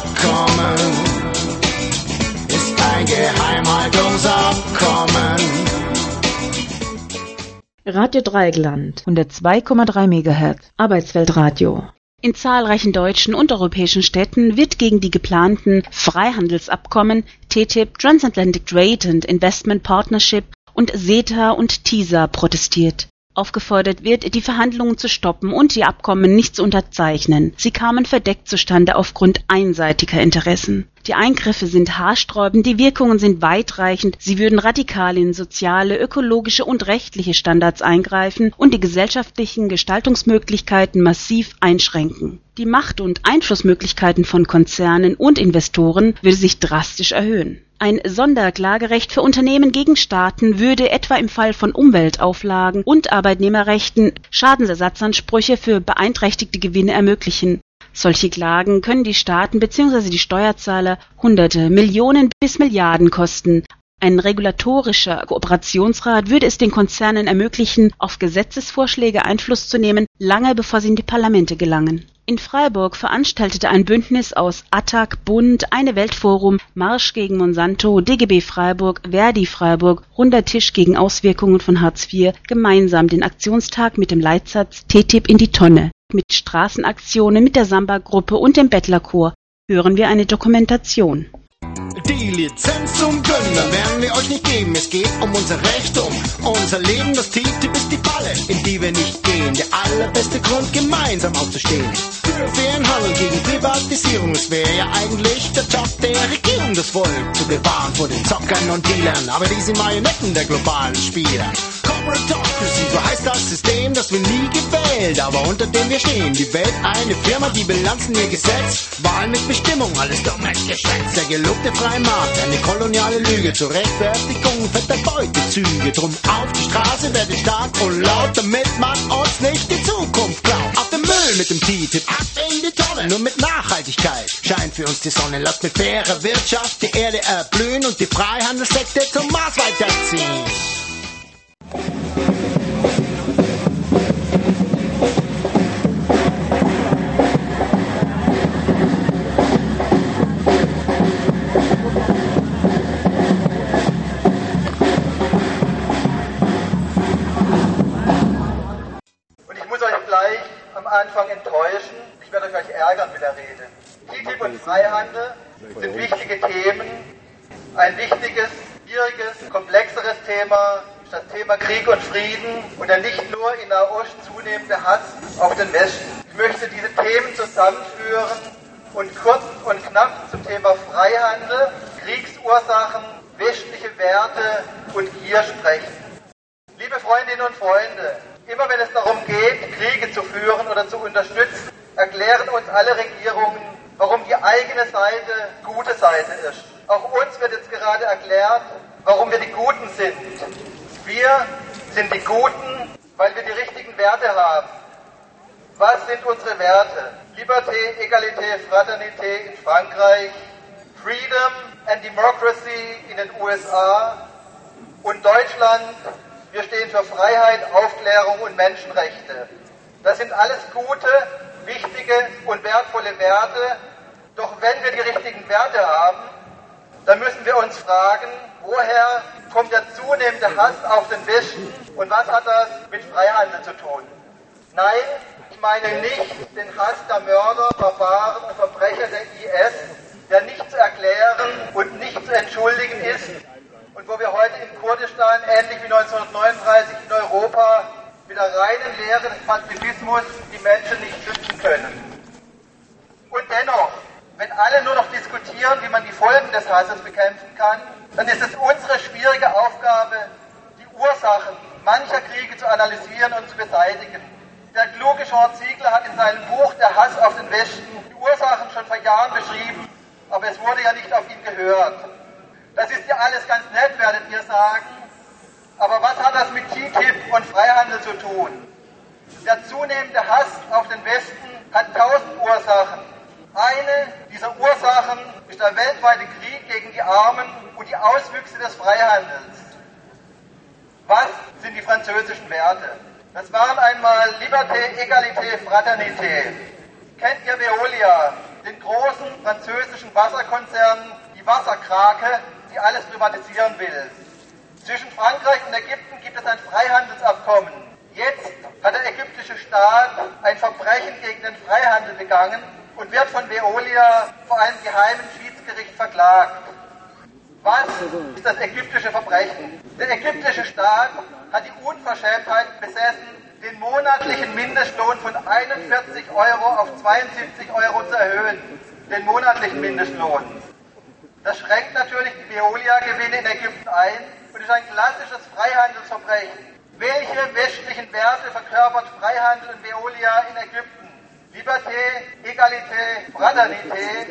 Abkommen ist ein Geheimhaltungsabkommen. Radio Dreigland 102,3 MHz Arbeitsweltradio. In zahlreichen deutschen und europäischen Städten wird gegen die geplanten Freihandelsabkommen TTIP, Transatlantic Trade and Investment Partnership und CETA und TISA protestiert. Aufgefordert wird, die Verhandlungen zu stoppen und die Abkommen nicht zu unterzeichnen. Sie kamen verdeckt zustande aufgrund einseitiger Interessen. Die Eingriffe sind haarsträubend, die Wirkungen sind weitreichend, sie würden radikal in soziale, ökologische und rechtliche Standards eingreifen und die gesellschaftlichen Gestaltungsmöglichkeiten massiv einschränken. Die Macht- und Einflussmöglichkeiten von Konzernen und Investoren würde sich drastisch erhöhen. Ein Sonderklagerecht für Unternehmen gegen Staaten würde etwa im Fall von Umweltauflagen und Arbeitnehmerrechten Schadensersatzansprüche für beeinträchtigte Gewinne ermöglichen. Solche Klagen können die Staaten bzw. die Steuerzahler Hunderte, Millionen bis Milliarden kosten. Ein regulatorischer Kooperationsrat würde es den Konzernen ermöglichen, auf Gesetzesvorschläge Einfluss zu nehmen, lange bevor sie in die Parlamente gelangen. In Freiburg veranstaltete ein Bündnis aus Attac, Bund, Eine Weltforum, Marsch gegen Monsanto, DGB Freiburg, Verdi Freiburg, Runder Tisch gegen Auswirkungen von Hartz IV gemeinsam den Aktionstag mit dem Leitsatz TTIP in die Tonne. Mit Straßenaktionen mit der Samba-Gruppe und dem Bettlerchor hören wir eine Dokumentation. Die Lizenz zum Gönnen werden wir euch nicht geben. Es geht um unser Recht, um unser Leben. Das TTIP ist die Falle, in die wir nicht gehen. Der allerbeste Grund, gemeinsam aufzustehen. Für fairen Handel gegen Privatisierung. Es wäre ja eigentlich der Job der Regierung, das Volk zu bewahren vor den Zockern und Dealern. Aber die sind Marionetten der globalen Spieler. Corporatocracy, so heißt das System, das wir nie gewählt, aber unter dem wir stehen. Die Welt eine Firma, die Bilanzen ihr Gesetz. Wahlen mit Bestimmung, alles dummes Geschätz. Der gelobte freie eine koloniale Lüge zur Rechtfertigung fetter Beutezüge. Drum auf die Straße, werde stark und laut, damit man uns nicht die Zukunft klaut. Auf den Müll mit dem TTIP, ab in die Tonne, nur mit Nachhaltigkeit scheint für uns die Sonne. Lasst mit fairer Wirtschaft die Erde erblühen und die Freihandelssekte zum Mars weiterziehen. Anfang enttäuschen. Ich werde euch ärgern mit der Rede. TTIP und Freihandel sind wichtige Themen. Ein wichtiges, schwieriges, komplexeres Thema das Thema Krieg und Frieden und der nicht nur in Nahost zunehmende Hass auf den Westen. Ich möchte diese Themen zusammenführen und kurz und knapp zum Thema Freihandel, Kriegsursachen, westliche Werte und Gier sprechen. Liebe Freundinnen und Freunde, immer wenn es darum geht, Kriege zu führen oder zu unterstützen, erklären uns alle Regierungen, warum die eigene Seite gute Seite ist. Auch uns wird jetzt gerade erklärt, warum wir die Guten sind. Wir sind die Guten, weil wir die richtigen Werte haben. Was sind unsere Werte? Liberté, Egalité, Fraternité in Frankreich, Freedom and Democracy in den USA und Deutschland. Wir stehen für Freiheit, Aufklärung und Menschenrechte. Das sind alles gute, wichtige und wertvolle Werte. Doch wenn wir die richtigen Werte haben, dann müssen wir uns fragen, woher kommt der zunehmende Hass auf den Westen und was hat das mit Freihandel zu tun? Nein, ich meine nicht den Hass der Mörder, Barbaren und Verbrecher der IS, der nicht zu erklären und nicht zu entschuldigen ist und wo wir heute in Kurdistan ähnlich wie 1939 in Europa mit der reinen Lehre des Pazifismus die Menschen nicht schützen können. Und dennoch, wenn alle nur noch diskutieren, wie man die Folgen des Hasses bekämpfen kann, dann ist es unsere schwierige Aufgabe, die Ursachen mancher Kriege zu analysieren und zu beseitigen. Der kluge Sean Ziegler hat in seinem Buch Der Hass auf den Westen die Ursachen schon vor Jahren beschrieben, aber es wurde ja nicht auf ihn gehört. Das ist ja alles ganz nett, werdet ihr sagen, aber was hat das mit TTIP und Freihandel zu tun? Der zunehmende Hass auf den Westen hat tausend Ursachen. Eine dieser Ursachen ist der weltweite Krieg gegen die Armen und die Auswüchse des Freihandels. Was sind die französischen Werte? Das waren einmal Liberté, Egalité, Fraternité. Kennt ihr Veolia? den großen französischen Wasserkonzern, die Wasserkrake, die alles privatisieren will. Zwischen Frankreich und Ägypten gibt es ein Freihandelsabkommen. Jetzt hat der ägyptische Staat ein Verbrechen gegen den Freihandel begangen und wird von Veolia vor einem geheimen Schiedsgericht verklagt. Was ist das ägyptische Verbrechen? Der ägyptische Staat hat die Unverschämtheit besessen, den monatlichen Mindestlohn von 41 Euro auf 72 Euro zu erhöhen. Den monatlichen Mindestlohn. Das schränkt natürlich die Veolia-Gewinne in Ägypten ein und ist ein klassisches Freihandelsverbrechen. Welche westlichen Werte verkörpert Freihandel und Veolia in Ägypten? Liberté, Egalité, Fraternité?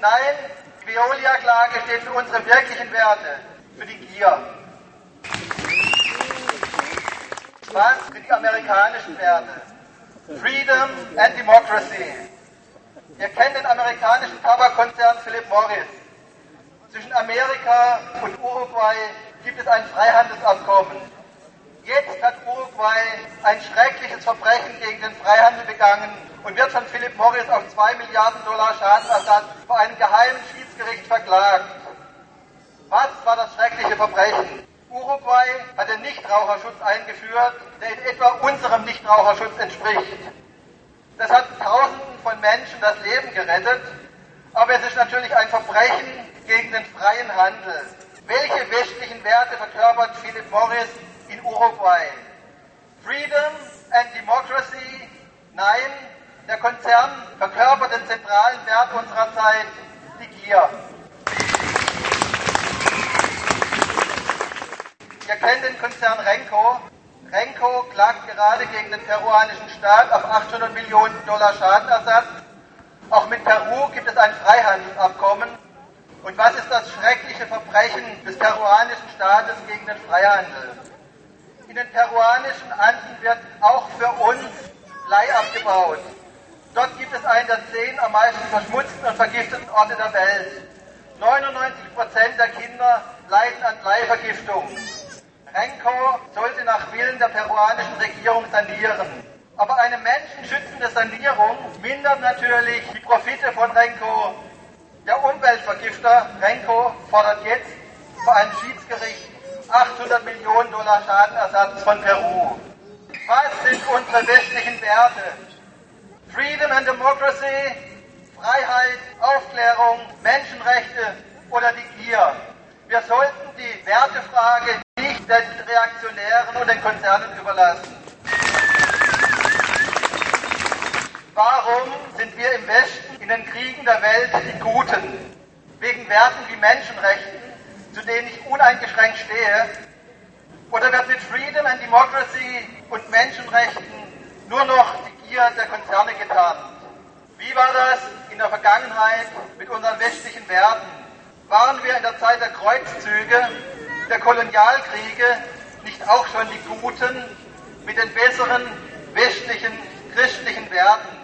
Nein, die Veolia-Klage steht für unsere wirklichen Werte, für die Gier. Was sind die amerikanischen Werte? Freedom and Democracy. Ihr kennt den amerikanischen Tabakkonzern Philip Morris. Zwischen Amerika und Uruguay gibt es ein Freihandelsabkommen. Jetzt hat Uruguay ein schreckliches Verbrechen gegen den Freihandel begangen und wird von Philip Morris auf 2 Milliarden Dollar Schadensersatz vor einem geheimen Schiedsgericht verklagt. Was war das schreckliche Verbrechen? Uruguay hat den Nichtraucherschutz eingeführt, der in etwa unserem Nichtraucherschutz entspricht. Das hat Tausenden von Menschen das Leben gerettet, aber es ist natürlich ein Verbrechen gegen den freien Handel. Welche westlichen Werte verkörpert Philip Morris in Uruguay? Freedom and Democracy? Nein, der Konzern verkörpert den zentralen Wert unserer Zeit, die Gier. Ihr kennt den Konzern Renko. Renko klagt gerade gegen den peruanischen Staat auf 800 Millionen Dollar Schadenersatz. Auch mit Peru gibt es ein Freihandelsabkommen. Und was ist das schreckliche Verbrechen des peruanischen Staates gegen den Freihandel? In den peruanischen Anden wird auch für uns Blei abgebaut. Dort gibt es einen der zehn am meisten verschmutzten und vergifteten Orte der Welt. 99 Prozent der Kinder leiden an Bleivergiftung. Renko sollte nach Willen der peruanischen Regierung sanieren. Aber eine menschenschützende Sanierung mindert natürlich die Profite von Renko. Der Umweltvergifter Renko fordert jetzt vor einem Schiedsgericht 800 Millionen Dollar Schadenersatz von Peru. Was sind unsere westlichen Werte? Freedom and Democracy, Freiheit, Aufklärung, Menschenrechte oder die Gier. Wir sollten die Wertefrage nicht den Reaktionären und den Konzernen überlassen. Warum sind wir im Westen in den Kriegen der Welt die Guten? Wegen Werten wie Menschenrechten, zu denen ich uneingeschränkt stehe? Oder wird mit Freedom and Democracy und Menschenrechten nur noch die Gier der Konzerne getan? Wie war das in der Vergangenheit mit unseren westlichen Werten? Waren wir in der Zeit der Kreuzzüge der Kolonialkriege nicht auch schon die Guten mit den besseren westlichen christlichen Werten?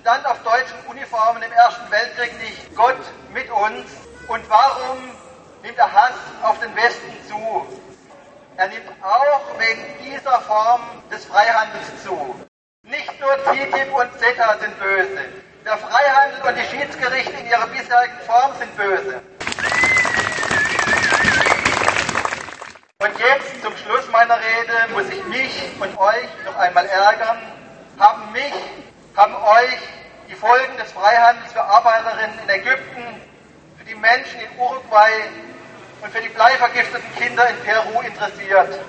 Stand auf deutschen Uniformen im Ersten Weltkrieg nicht Gott mit uns? Und warum nimmt der Hass auf den Westen zu? Er nimmt auch wegen dieser Form des Freihandels zu. Nicht nur TTIP und CETA sind böse. Der Freihandel und die Schiedsgerichte in ihrer bisherigen Form sind böse. Und jetzt zum Schluss meiner Rede muss ich mich und euch noch einmal ärgern. Haben mich, haben euch die Folgen des Freihandels für Arbeiterinnen in Ägypten, für die Menschen in Uruguay und für die bleivergifteten Kinder in Peru interessiert.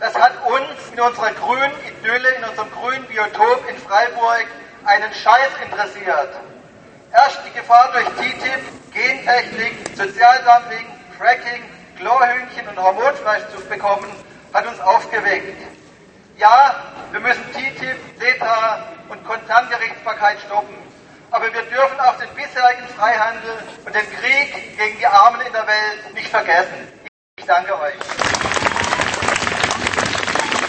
Das hat uns in unserer grünen Idylle, in unserem grünen Biotop in Freiburg einen Scheiß interessiert. Erst die Gefahr durch TTIP, Gentechnik, Sozialdumping, Fracking, Chlorhühnchen und Hormonfleisch zu bekommen, hat uns aufgeweckt. Ja, wir müssen TTIP, CETA und Konzerngerichtsbarkeit stoppen. Aber wir dürfen auch den bisherigen Freihandel und den Krieg gegen die Armen in der Welt nicht vergessen. Ich danke euch.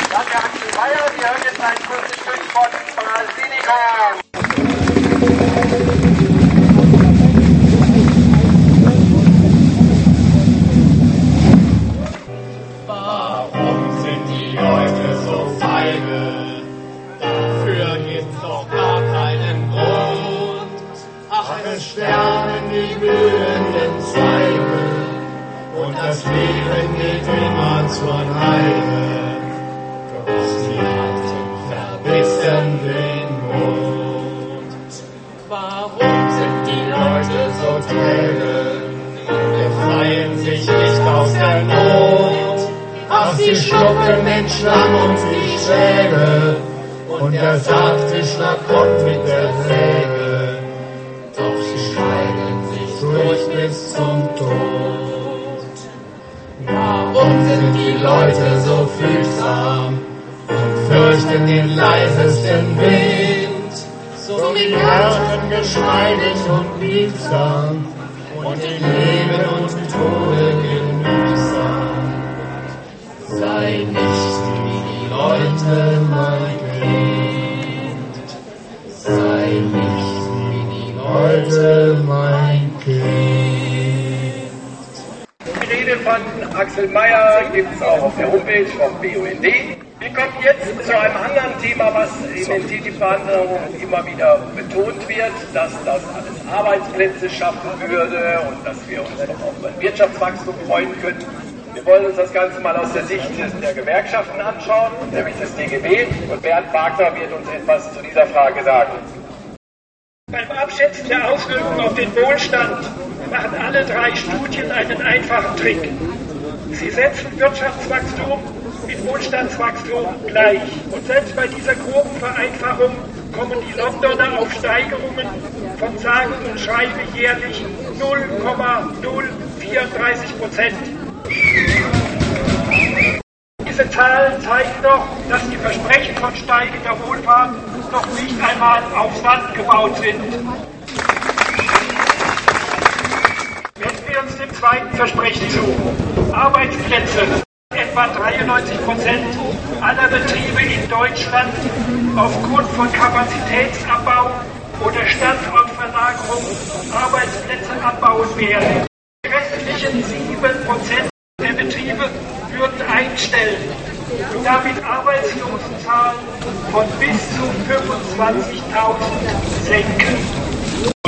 Danke, Axel Meyer. Wir hören jetzt ein kurzes Stück von Basilico. es sterben die blühenden Zweige und das Leben geht immer zur Neige. Doch sie halten verbissen den Mund. Warum sind die Leute so träge? Befreien sich nicht aus der Not. Ach, sie schlucken den Schlamm und die Schläge. Und der Saatfischler kommt mit der Säge. Doch bis zum Tod. Warum sind die Leute so fühlsam und fürchten den leisesten Wind? So mit Herzen geschmeidig und liebsam und in Leben und Tode genügsam. Sei nicht wie die Leute, mein Kind. Sei nicht wie die Leute, mein Kind. Rede von Axel Mayer gibt es auch auf der Homepage vom BUND. Wir kommen jetzt zu einem anderen Thema, was in den TTIP-Verhandlungen immer wieder betont wird, dass das alles Arbeitsplätze schaffen würde und dass wir uns noch auf ein Wirtschaftswachstum freuen können. Wir wollen uns das Ganze mal aus der Sicht der Gewerkschaften anschauen, nämlich des DGB. Und Bernd Wagner wird uns etwas zu dieser Frage sagen. Beim Abschätzen der Auswirkungen auf den Wohlstand machen alle drei Studien einen einfachen Trick. Sie setzen Wirtschaftswachstum mit Wohlstandswachstum gleich. Und selbst bei dieser groben Vereinfachung kommen die Londoner auf Steigerungen von sage und schreibe jährlich 0,034 Prozent. Diese Zahlen zeigen doch, dass die Versprechen von steigender Wohlfahrt noch nicht einmal aufs Land gebaut sind. Zweiten Versprechen zu. Arbeitsplätze. Etwa 93 Prozent aller Betriebe in Deutschland aufgrund von Kapazitätsabbau oder Standortverlagerung Arbeitsplätze abbauen werden. Die restlichen 7 Prozent der Betriebe würden einstellen und damit Arbeitslosenzahlen von bis zu 25.000 senken.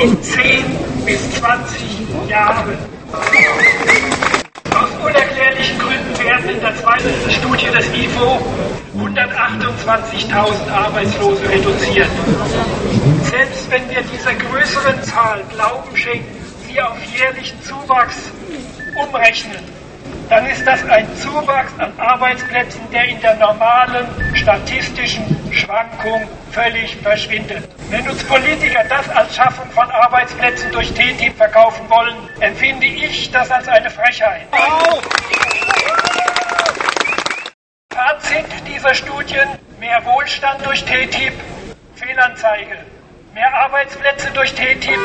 In 10 bis 20 Jahren. Aus unerklärlichen Gründen werden in der zweiten Studie des IFO 128.000 Arbeitslose reduziert. Selbst wenn wir dieser größeren Zahl Glauben schenken, sie auf jährlichen Zuwachs umrechnen, dann ist das ein Zuwachs an Arbeitsplätzen, der in der normalen statistischen Schwankung völlig verschwindet. Wenn uns Politiker das als Schaffung von Arbeitsplätzen durch TTIP verkaufen wollen, empfinde ich das als eine Frechheit. Fazit dieser Studien, mehr Wohlstand durch TTIP, Fehlanzeige. Mehr Arbeitsplätze durch TTIP,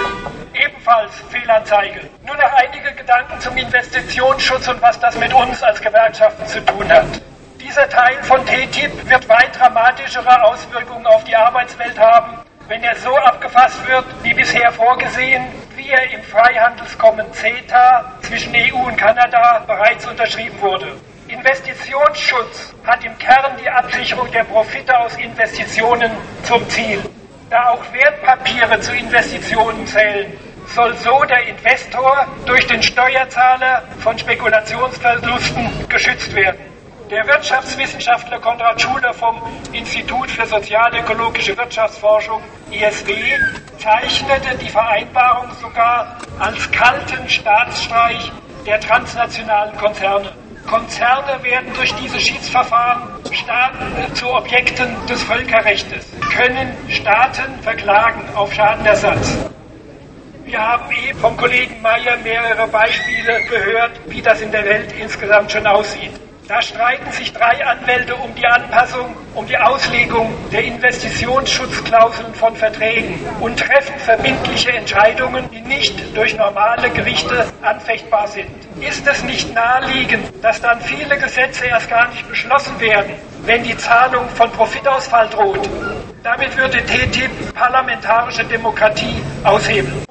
ebenfalls Fehlanzeige. Nur noch einige Gedanken zum Investitionsschutz und was das mit uns als Gewerkschaften zu tun hat. Dieser Teil von TTIP wird weit dramatischere Auswirkungen auf die Arbeitswelt haben, wenn er so abgefasst wird, wie bisher vorgesehen, wie er im Freihandelskommen CETA zwischen EU und Kanada bereits unterschrieben wurde. Investitionsschutz hat im Kern die Absicherung der Profite aus Investitionen zum Ziel. Da auch Wertpapiere zu Investitionen zählen, soll so der Investor durch den Steuerzahler von Spekulationsverlusten geschützt werden. Der Wirtschaftswissenschaftler Konrad Schuler vom Institut für sozialökologische Wirtschaftsforschung ISW zeichnete die Vereinbarung sogar als kalten Staatsstreich der transnationalen Konzerne. Konzerne werden durch diese Schiedsverfahren Staaten zu Objekten des Völkerrechts, können Staaten verklagen auf Schadenersatz. Wir haben eben vom Kollegen Mayer mehrere Beispiele gehört, wie das in der Welt insgesamt schon aussieht. Da streiten sich drei Anwälte um die Anpassung, um die Auslegung der Investitionsschutzklauseln von Verträgen und treffen verbindliche Entscheidungen, die nicht durch normale Gerichte anfechtbar sind. Ist es nicht naheliegend, dass dann viele Gesetze erst gar nicht beschlossen werden, wenn die Zahlung von Profitausfall droht? Damit würde TTIP parlamentarische Demokratie aushebeln.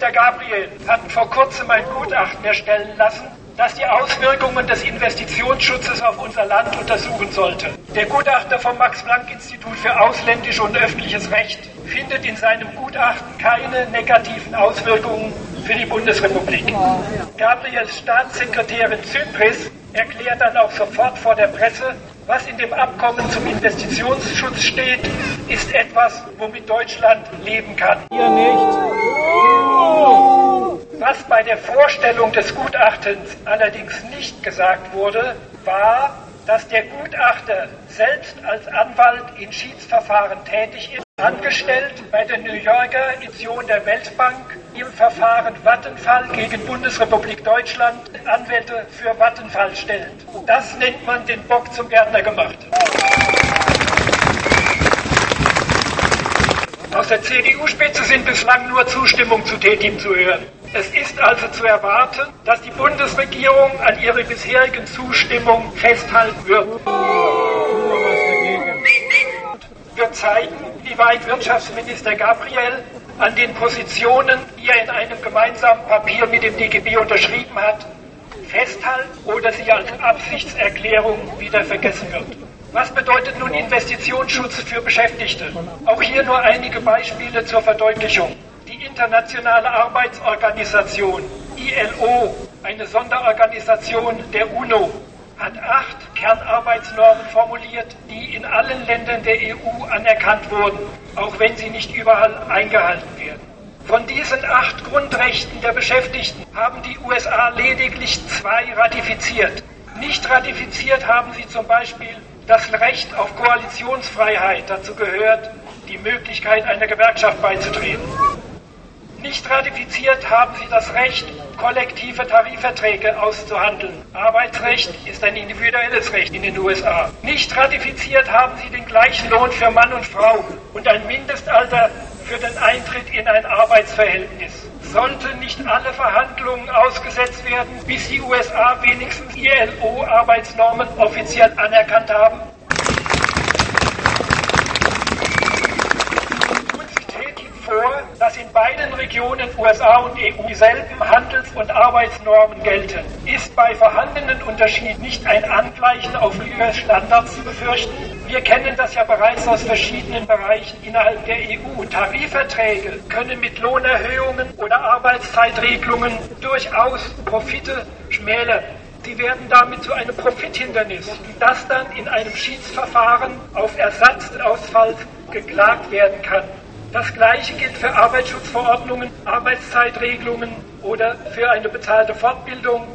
Wirtschaftsminister Gabriel hatten vor kurzem ein Gutachten erstellen lassen, das die Auswirkungen des Investitionsschutzes auf unser Land untersuchen sollte. Der Gutachter vom Max-Planck-Institut für ausländisches und öffentliches Recht findet in seinem Gutachten keine negativen Auswirkungen für die Bundesrepublik. Gabriels Staatssekretärin Zypris erklärt dann auch sofort vor der Presse, was in dem Abkommen zum Investitionsschutz steht, ist etwas, womit Deutschland leben kann. Ihr nicht. Was bei der Vorstellung des Gutachtens allerdings nicht gesagt wurde, war, dass der Gutachter selbst als Anwalt in Schiedsverfahren tätig ist, angestellt bei der New Yorker Edition der Weltbank im Verfahren Vattenfall gegen Bundesrepublik Deutschland Anwälte für Vattenfall stellt. Das nennt man den Bock zum Gärtner gemacht. Aus der CDU-Spitze sind bislang nur Zustimmung zu TTIP zu hören. Es ist also zu erwarten, dass die Bundesregierung an ihrer bisherigen Zustimmung festhalten wird. Wird zeigen, wie weit Wirtschaftsminister Gabriel an den Positionen, die er in einem gemeinsamen Papier mit dem DGB unterschrieben hat, festhalten oder sie als Absichtserklärung wieder vergessen wird. Was bedeutet nun Investitionsschutz für Beschäftigte? Auch hier nur einige Beispiele zur Verdeutlichung. Die Internationale Arbeitsorganisation, ILO, eine Sonderorganisation der UNO, hat acht Kernarbeitsnormen formuliert, die in allen Ländern der EU anerkannt wurden, auch wenn sie nicht überall eingehalten werden. Von diesen acht Grundrechten der Beschäftigten haben die USA lediglich zwei ratifiziert. Nicht ratifiziert haben sie zum Beispiel das Recht auf Koalitionsfreiheit. Dazu gehört die Möglichkeit, einer Gewerkschaft beizutreten. Nicht ratifiziert haben sie das Recht, kollektive Tarifverträge auszuhandeln. Arbeitsrecht ist ein individuelles Recht in den USA. Nicht ratifiziert haben sie den gleichen Lohn für Mann und Frau und ein Mindestalter für den Eintritt in ein Arbeitsverhältnis. Sollten nicht alle Verhandlungen ausgesetzt werden, bis die USA wenigstens ILO-Arbeitsnormen offiziell anerkannt haben? vor, dass in beiden Regionen USA und EU dieselben Handels- und Arbeitsnormen gelten. Ist bei vorhandenen Unterschieden nicht ein Angleichen auf höhere Standards zu befürchten? Wir kennen das ja bereits aus verschiedenen Bereichen innerhalb der EU. Tarifverträge können mit Lohnerhöhungen oder Arbeitszeitregelungen durchaus Profite schmälern. Sie werden damit zu einem Profithindernis, das dann in einem Schiedsverfahren auf Ersatzausfall geklagt werden kann. Das Gleiche gilt für Arbeitsschutzverordnungen, Arbeitszeitregelungen oder für eine bezahlte Fortbildung.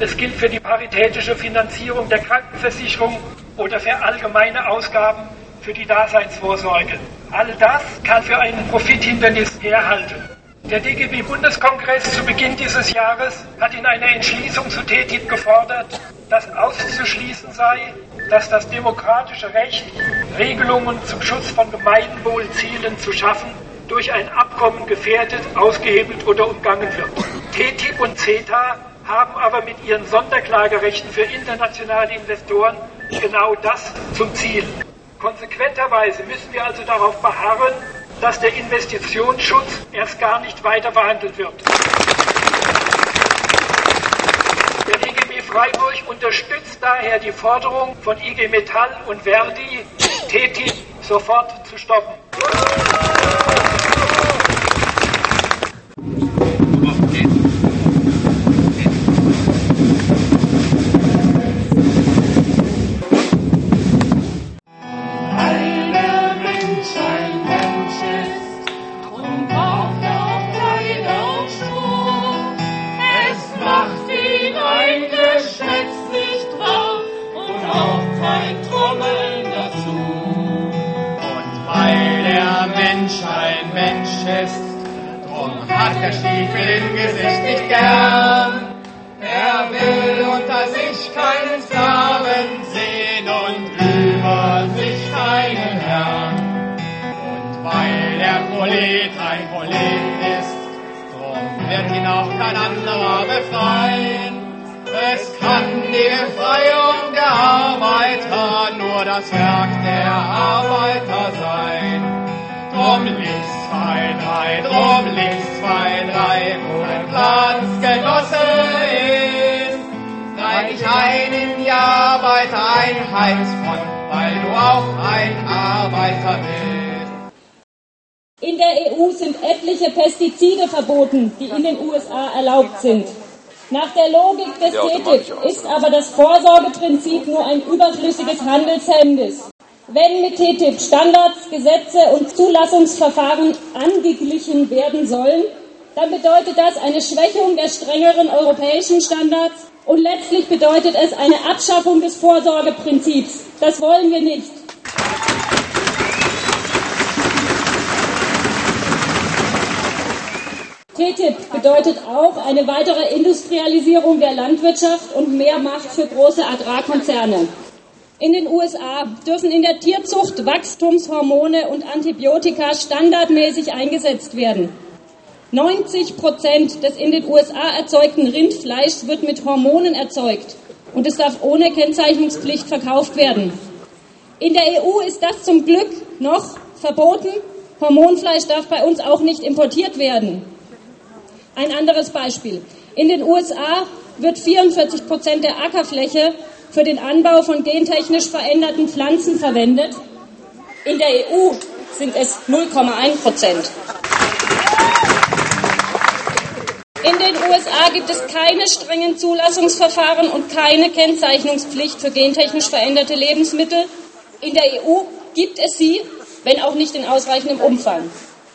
Es gilt für die paritätische Finanzierung der Krankenversicherung oder für allgemeine Ausgaben für die Daseinsvorsorge. All das kann für einen Profithindernis herhalten. Der DGB-Bundeskongress zu Beginn dieses Jahres hat in einer Entschließung zu TTIP gefordert, dass auszuschließen sei, dass das demokratische Recht, Regelungen zum Schutz von Gemeinwohlzielen zu schaffen, durch ein Abkommen gefährdet, ausgehebelt oder umgangen wird. TTIP und CETA haben aber mit ihren Sonderklagerechten für internationale Investoren genau das zum Ziel. Konsequenterweise müssen wir also darauf beharren, dass der Investitionsschutz erst gar nicht weiter verhandelt wird. Der DGB Freiburg unterstützt daher die Forderung von IG Metall und Verdi, TTIP sofort zu stoppen. der Pestizide verboten, die in den USA erlaubt sind. Nach der Logik des TTIP ist aber das Vorsorgeprinzip nur ein überflüssiges Handelshemmnis. Wenn mit TTIP Standards, Gesetze und Zulassungsverfahren angeglichen werden sollen, dann bedeutet das eine Schwächung der strengeren europäischen Standards und letztlich bedeutet es eine Abschaffung des Vorsorgeprinzips. Das wollen wir nicht. TTIP bedeutet auch eine weitere Industrialisierung der Landwirtschaft und mehr Macht für große Agrarkonzerne. In den USA dürfen in der Tierzucht Wachstumshormone und Antibiotika standardmäßig eingesetzt werden. 90 Prozent des in den USA erzeugten Rindfleischs wird mit Hormonen erzeugt und es darf ohne Kennzeichnungspflicht verkauft werden. In der EU ist das zum Glück noch verboten. Hormonfleisch darf bei uns auch nicht importiert werden. Ein anderes Beispiel. In den USA wird 44 Prozent der Ackerfläche für den Anbau von gentechnisch veränderten Pflanzen verwendet. In der EU sind es 0,1 Prozent. In den USA gibt es keine strengen Zulassungsverfahren und keine Kennzeichnungspflicht für gentechnisch veränderte Lebensmittel. In der EU gibt es sie, wenn auch nicht in ausreichendem Umfang.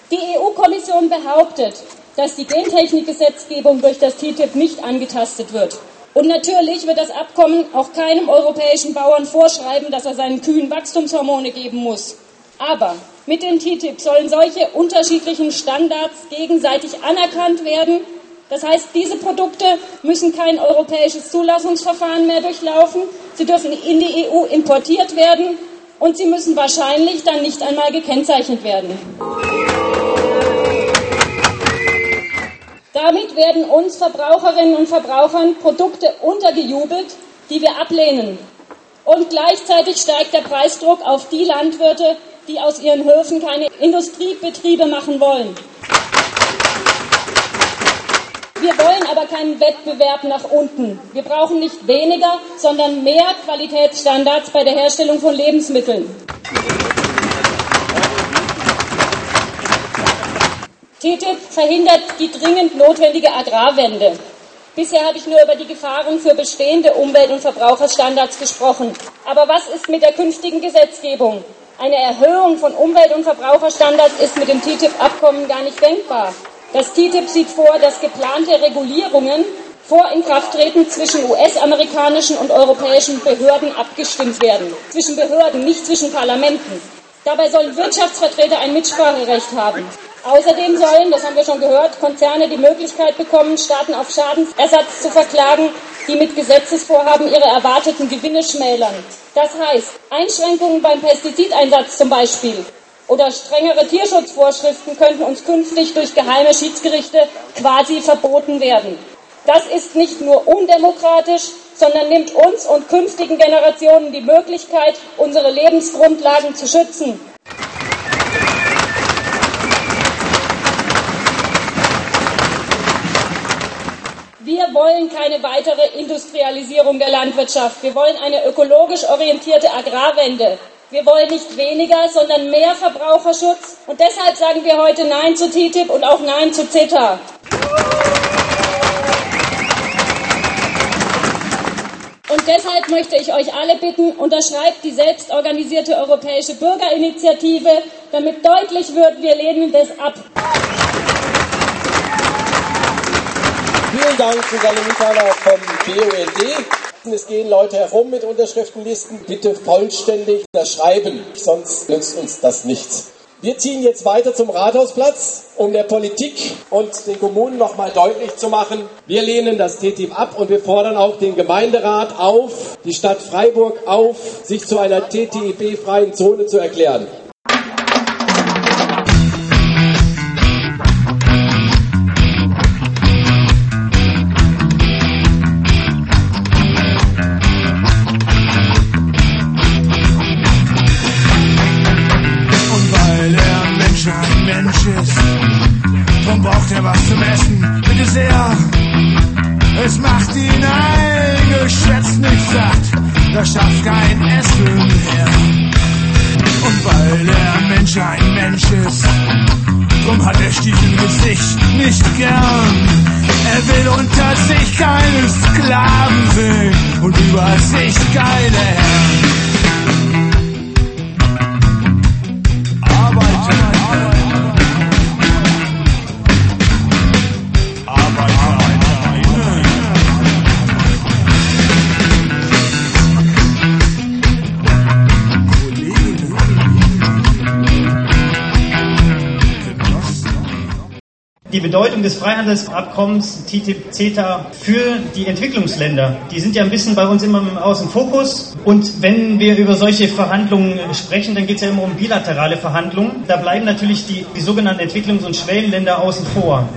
Die EU-Kommission behauptet, dass die Gentechnikgesetzgebung durch das TTIP nicht angetastet wird. Und natürlich wird das Abkommen auch keinem europäischen Bauern vorschreiben, dass er seinen Kühen Wachstumshormone geben muss. Aber mit dem TTIP sollen solche unterschiedlichen Standards gegenseitig anerkannt werden das heißt, diese Produkte müssen kein europäisches Zulassungsverfahren mehr durchlaufen. Sie dürfen in die EU importiert werden und sie müssen wahrscheinlich dann nicht einmal gekennzeichnet werden. Damit werden uns Verbraucherinnen und Verbrauchern Produkte untergejubelt, die wir ablehnen. Und gleichzeitig steigt der Preisdruck auf die Landwirte, die aus ihren Höfen keine Industriebetriebe machen wollen. Wir wollen aber keinen Wettbewerb nach unten. Wir brauchen nicht weniger, sondern mehr Qualitätsstandards bei der Herstellung von Lebensmitteln. TTIP verhindert die dringend notwendige Agrarwende. Bisher habe ich nur über die Gefahren für bestehende Umwelt- und Verbraucherstandards gesprochen. Aber was ist mit der künftigen Gesetzgebung? Eine Erhöhung von Umwelt- und Verbraucherstandards ist mit dem TTIP-Abkommen gar nicht denkbar. Das TTIP sieht vor, dass geplante Regulierungen vor Inkrafttreten zwischen US-amerikanischen und europäischen Behörden abgestimmt werden. Zwischen Behörden, nicht zwischen Parlamenten. Dabei sollen Wirtschaftsvertreter ein Mitspracherecht haben. Außerdem sollen, das haben wir schon gehört, Konzerne die Möglichkeit bekommen, Staaten auf Schadensersatz zu verklagen, die mit Gesetzesvorhaben ihre erwarteten Gewinne schmälern. Das heißt, Einschränkungen beim Pestizideinsatz zum Beispiel oder strengere Tierschutzvorschriften könnten uns künftig durch geheime Schiedsgerichte quasi verboten werden. Das ist nicht nur undemokratisch, sondern nimmt uns und künftigen Generationen die Möglichkeit, unsere Lebensgrundlagen zu schützen. Wir wollen keine weitere Industrialisierung der Landwirtschaft. Wir wollen eine ökologisch orientierte Agrarwende. Wir wollen nicht weniger, sondern mehr Verbraucherschutz. Und deshalb sagen wir heute Nein zu TTIP und auch Nein zu CETA. Und deshalb möchte ich euch alle bitten, unterschreibt die selbstorganisierte europäische Bürgerinitiative, damit deutlich wird, wir lehnen das ab. Vielen Dank, Susanne Mithaler vom BUND. Es gehen Leute herum mit Unterschriftenlisten. Bitte vollständig unterschreiben, sonst nützt uns das nichts. Wir ziehen jetzt weiter zum Rathausplatz, um der Politik und den Kommunen nochmal deutlich zu machen, wir lehnen das TTIP ab und wir fordern auch den Gemeinderat auf, die Stadt Freiburg auf, sich zu einer TTIP-freien Zone zu erklären. Des Freihandelsabkommens TTIP, CETA für die Entwicklungsländer. Die sind ja ein bisschen bei uns immer im Außenfokus. Und wenn wir über solche Verhandlungen sprechen, dann geht es ja immer um bilaterale Verhandlungen. Da bleiben natürlich die, die sogenannten Entwicklungs- und Schwellenländer außen vor.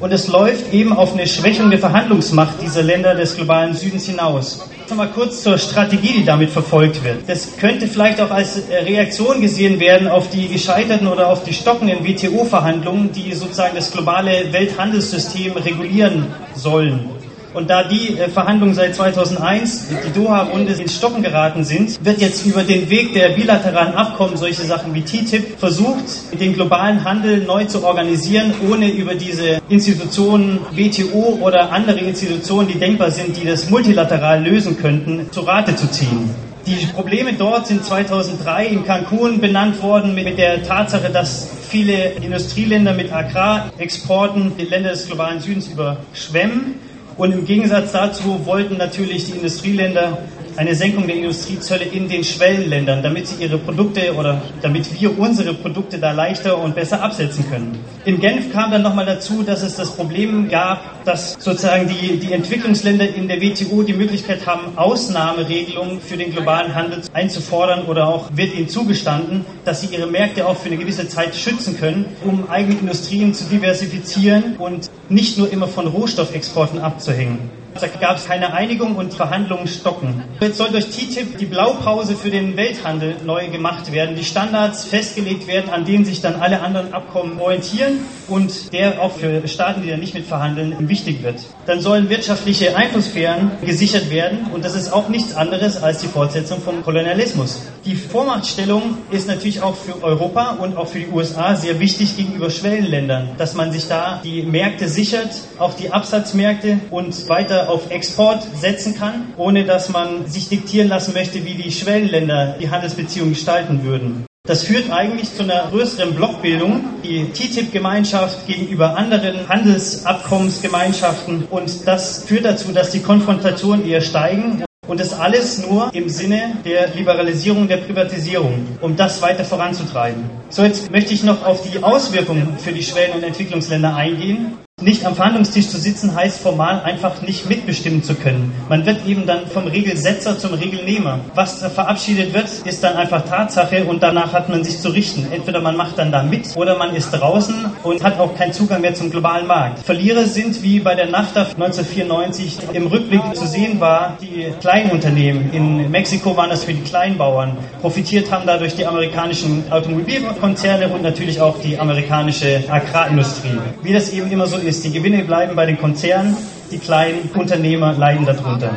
Und es läuft eben auf eine Schwächung der Verhandlungsmacht dieser Länder des globalen Südens hinaus. Nochmal kurz zur Strategie, die damit verfolgt wird. Das könnte vielleicht auch als Reaktion gesehen werden auf die gescheiterten oder auf die stockenden WTO-Verhandlungen, die sozusagen das globale Welthandelssystem regulieren sollen. Und da die äh, Verhandlungen seit 2001, die Doha-Runde, ins Stocken geraten sind, wird jetzt über den Weg der bilateralen Abkommen, solche Sachen wie TTIP, versucht, den globalen Handel neu zu organisieren, ohne über diese Institutionen, WTO oder andere Institutionen, die denkbar sind, die das multilateral lösen könnten, zu Rate zu ziehen. Die Probleme dort sind 2003 in Cancun benannt worden mit der Tatsache, dass viele Industrieländer mit Agrarexporten die Länder des globalen Südens überschwemmen und im Gegensatz dazu wollten natürlich die Industrieländer eine Senkung der Industriezölle in den Schwellenländern, damit sie ihre Produkte oder damit wir unsere Produkte da leichter und besser absetzen können. In Genf kam dann nochmal dazu, dass es das Problem gab, dass sozusagen die, die Entwicklungsländer in der WTO die Möglichkeit haben, Ausnahmeregelungen für den globalen Handel einzufordern oder auch wird ihnen zugestanden, dass sie ihre Märkte auch für eine gewisse Zeit schützen können, um eigene Industrien zu diversifizieren und nicht nur immer von Rohstoffexporten abzuhängen. Da gab es keine Einigung und Verhandlungen stocken. Jetzt soll durch TTIP die Blaupause für den Welthandel neu gemacht werden, die Standards festgelegt werden, an denen sich dann alle anderen Abkommen orientieren und der auch für Staaten, die da nicht mitverhandeln, wichtig wird. Dann sollen wirtschaftliche Einflusssphären gesichert werden und das ist auch nichts anderes als die Fortsetzung vom Kolonialismus. Die Vormachtstellung ist natürlich auch für Europa und auch für die USA sehr wichtig gegenüber Schwellenländern, dass man sich da die Märkte sichert, auch die Absatzmärkte und weiter auf Export setzen kann, ohne dass man sich diktieren lassen möchte, wie die Schwellenländer die Handelsbeziehungen gestalten würden. Das führt eigentlich zu einer größeren Blockbildung, die TTIP-Gemeinschaft gegenüber anderen Handelsabkommensgemeinschaften und das führt dazu, dass die Konfrontationen eher steigen und das alles nur im Sinne der Liberalisierung, der Privatisierung, um das weiter voranzutreiben. So, jetzt möchte ich noch auf die Auswirkungen für die Schwellen- und Entwicklungsländer eingehen. Nicht am Verhandlungstisch zu sitzen heißt formal einfach nicht mitbestimmen zu können. Man wird eben dann vom Regelsetzer zum Regelnehmer. Was verabschiedet wird, ist dann einfach Tatsache und danach hat man sich zu richten. Entweder man macht dann da mit oder man ist draußen und hat auch keinen Zugang mehr zum globalen Markt. Verlierer sind wie bei der NAFTA 1994 im Rückblick zu sehen war, die Kleinunternehmen. In Mexiko waren das für die Kleinbauern. Profitiert haben dadurch die amerikanischen Automobilkonzerne und natürlich auch die amerikanische Agrarindustrie. Wie das eben immer so ist ist, die Gewinne bleiben bei den Konzernen, die kleinen Unternehmer leiden darunter.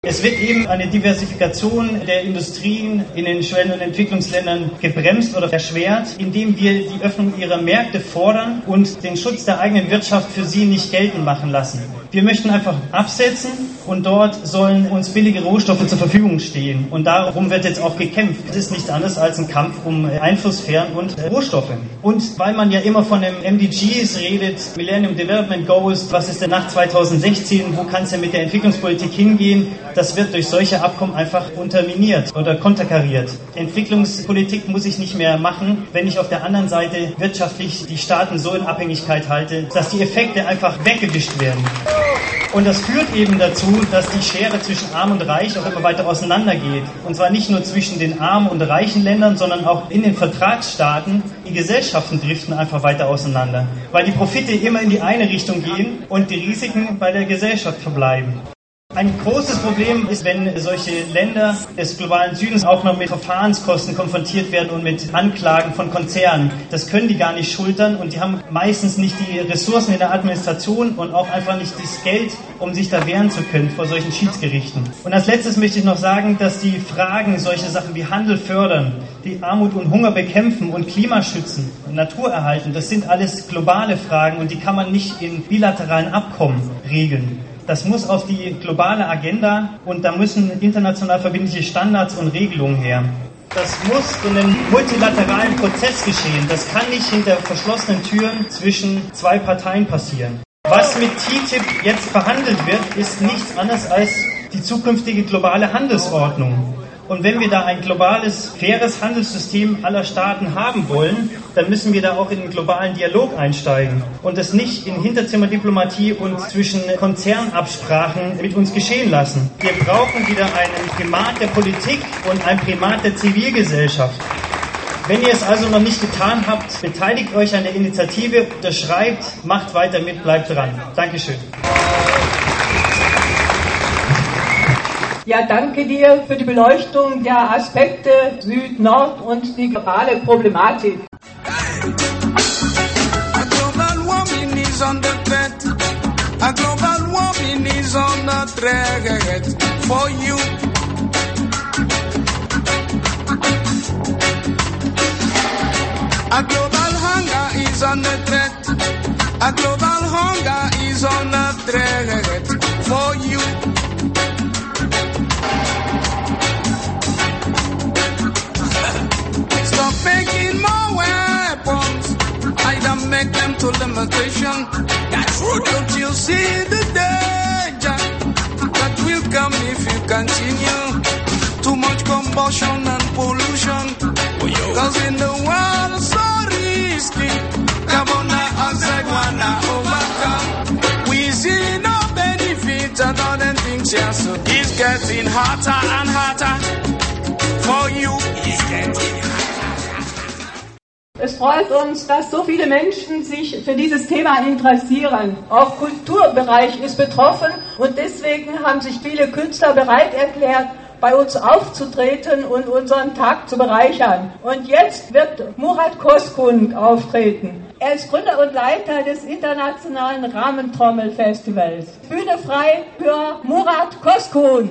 Es wird eben eine Diversifikation der Industrien in den Schwellen- und Entwicklungsländern gebremst oder erschwert, indem wir die Öffnung ihrer Märkte fordern und den Schutz der eigenen Wirtschaft für sie nicht geltend machen lassen. Wir möchten einfach absetzen und dort sollen uns billige Rohstoffe zur Verfügung stehen. Und darum wird jetzt auch gekämpft. Es ist nichts anderes als ein Kampf um Einflusssphären und Rohstoffe. Und weil man ja immer von dem MDGs redet, Millennium Development Goals, was ist denn nach 2016, wo kann es denn mit der Entwicklungspolitik hingehen, das wird durch solche Abkommen einfach unterminiert oder konterkariert. Entwicklungspolitik muss ich nicht mehr machen, wenn ich auf der anderen Seite wirtschaftlich die Staaten so in Abhängigkeit halte, dass die Effekte einfach weggewischt werden. Und das führt eben dazu, dass die Schere zwischen Arm und Reich auch immer weiter auseinandergeht. Und zwar nicht nur zwischen den armen und reichen Ländern, sondern auch in den Vertragsstaaten. Die Gesellschaften driften einfach weiter auseinander, weil die Profite immer in die eine Richtung gehen und die Risiken bei der Gesellschaft verbleiben. Ein großes Problem ist, wenn solche Länder des globalen Südens auch noch mit Verfahrenskosten konfrontiert werden und mit Anklagen von Konzernen. Das können die gar nicht schultern und die haben meistens nicht die Ressourcen in der Administration und auch einfach nicht das Geld, um sich da wehren zu können vor solchen Schiedsgerichten. Und als letztes möchte ich noch sagen, dass die Fragen, solche Sachen wie Handel fördern, die Armut und Hunger bekämpfen und Klimaschützen und Natur erhalten, das sind alles globale Fragen und die kann man nicht in bilateralen Abkommen regeln. Das muss auf die globale Agenda und da müssen international verbindliche Standards und Regelungen her. Das muss in einem multilateralen Prozess geschehen. Das kann nicht hinter verschlossenen Türen zwischen zwei Parteien passieren. Was mit TTIP jetzt verhandelt wird, ist nichts anderes als die zukünftige globale Handelsordnung. Und wenn wir da ein globales, faires Handelssystem aller Staaten haben wollen, dann müssen wir da auch in den globalen Dialog einsteigen und das nicht in Hinterzimmerdiplomatie und zwischen Konzernabsprachen mit uns geschehen lassen. Wir brauchen wieder einen Primat der Politik und ein Primat der Zivilgesellschaft. Wenn ihr es also noch nicht getan habt, beteiligt euch an der Initiative, unterschreibt, macht weiter mit, bleibt dran. Dankeschön. Ja, danke dir für die Beleuchtung der Aspekte Süd, Nord und die globale Problematik. A global hunger is on the threat. A global hunger is on limitation. That's true. Don't you see the danger that will come if you continue? Too much combustion and pollution. Cause in the world so risky, carbon dioxide wanna overcome. We see no benefit other than things yes. So it's getting hotter and hotter Es freut uns, dass so viele Menschen sich für dieses Thema interessieren. Auch Kulturbereich ist betroffen und deswegen haben sich viele Künstler bereit erklärt, bei uns aufzutreten und unseren Tag zu bereichern. Und jetzt wird Murat Koskun auftreten. Er ist Gründer und Leiter des internationalen Rahmentrommelfestivals. Bühne frei für Murat Koskun.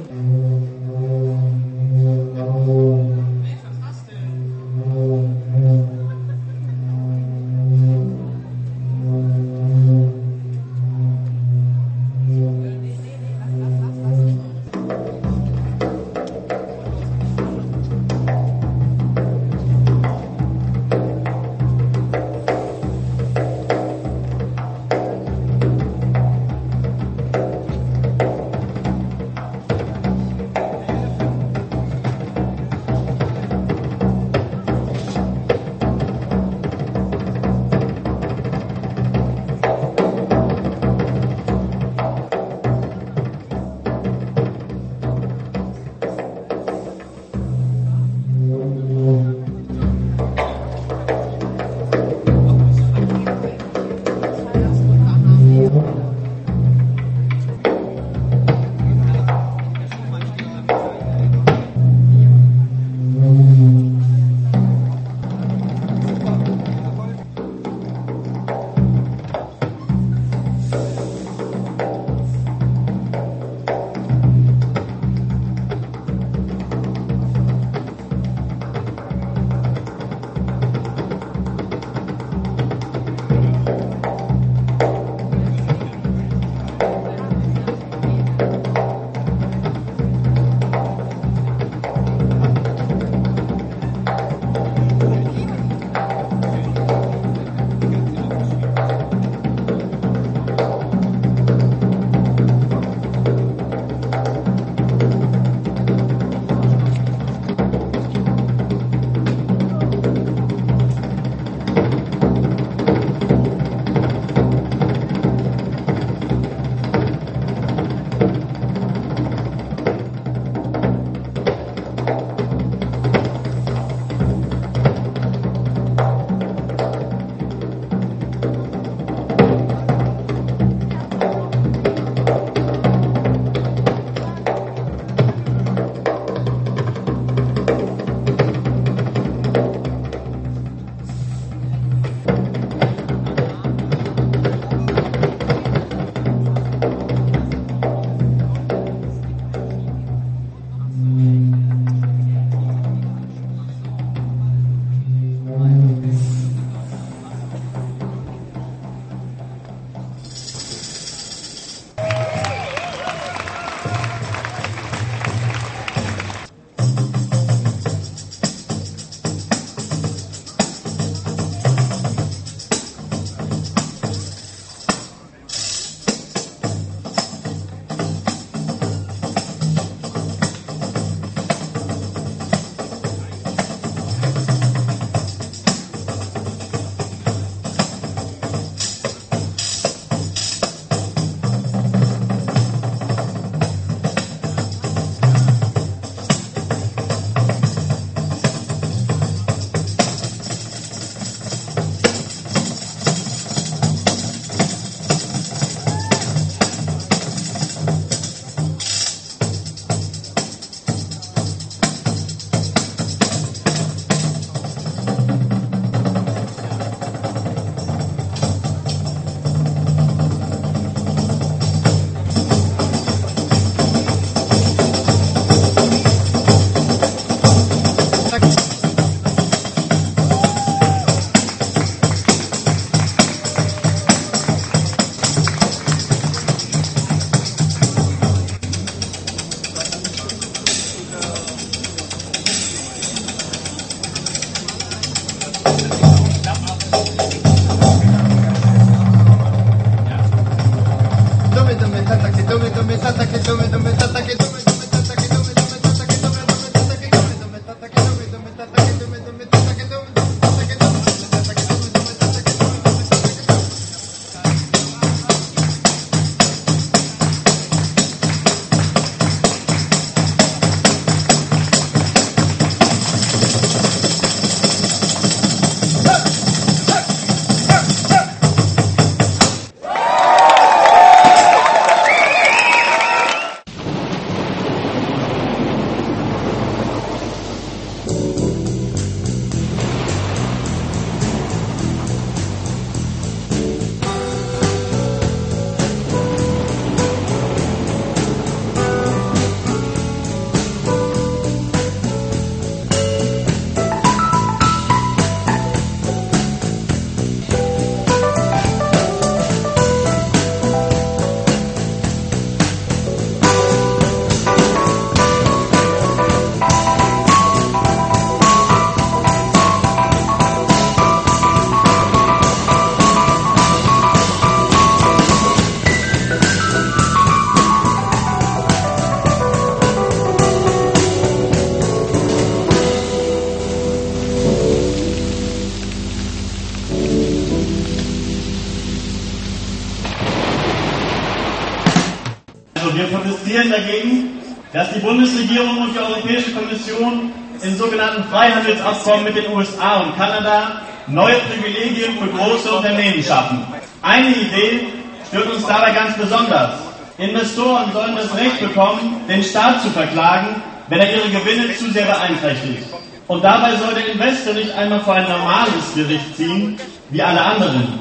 Dass die Bundesregierung und die Europäische Kommission in sogenannten Freihandelsabkommen mit den USA und Kanada neue Privilegien für große Unternehmen schaffen. Eine Idee stört uns dabei ganz besonders. Investoren sollen das Recht bekommen, den Staat zu verklagen, wenn er ihre Gewinne zu sehr beeinträchtigt. Und dabei soll der Investor nicht einmal vor ein normales Gericht ziehen, wie alle anderen.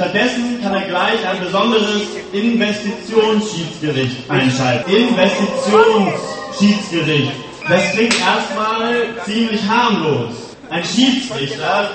Stattdessen kann er gleich ein besonderes Investitionsschiedsgericht einschalten. Investitionsschiedsgericht. Das klingt erstmal ziemlich harmlos. Ein Schiedsrichter,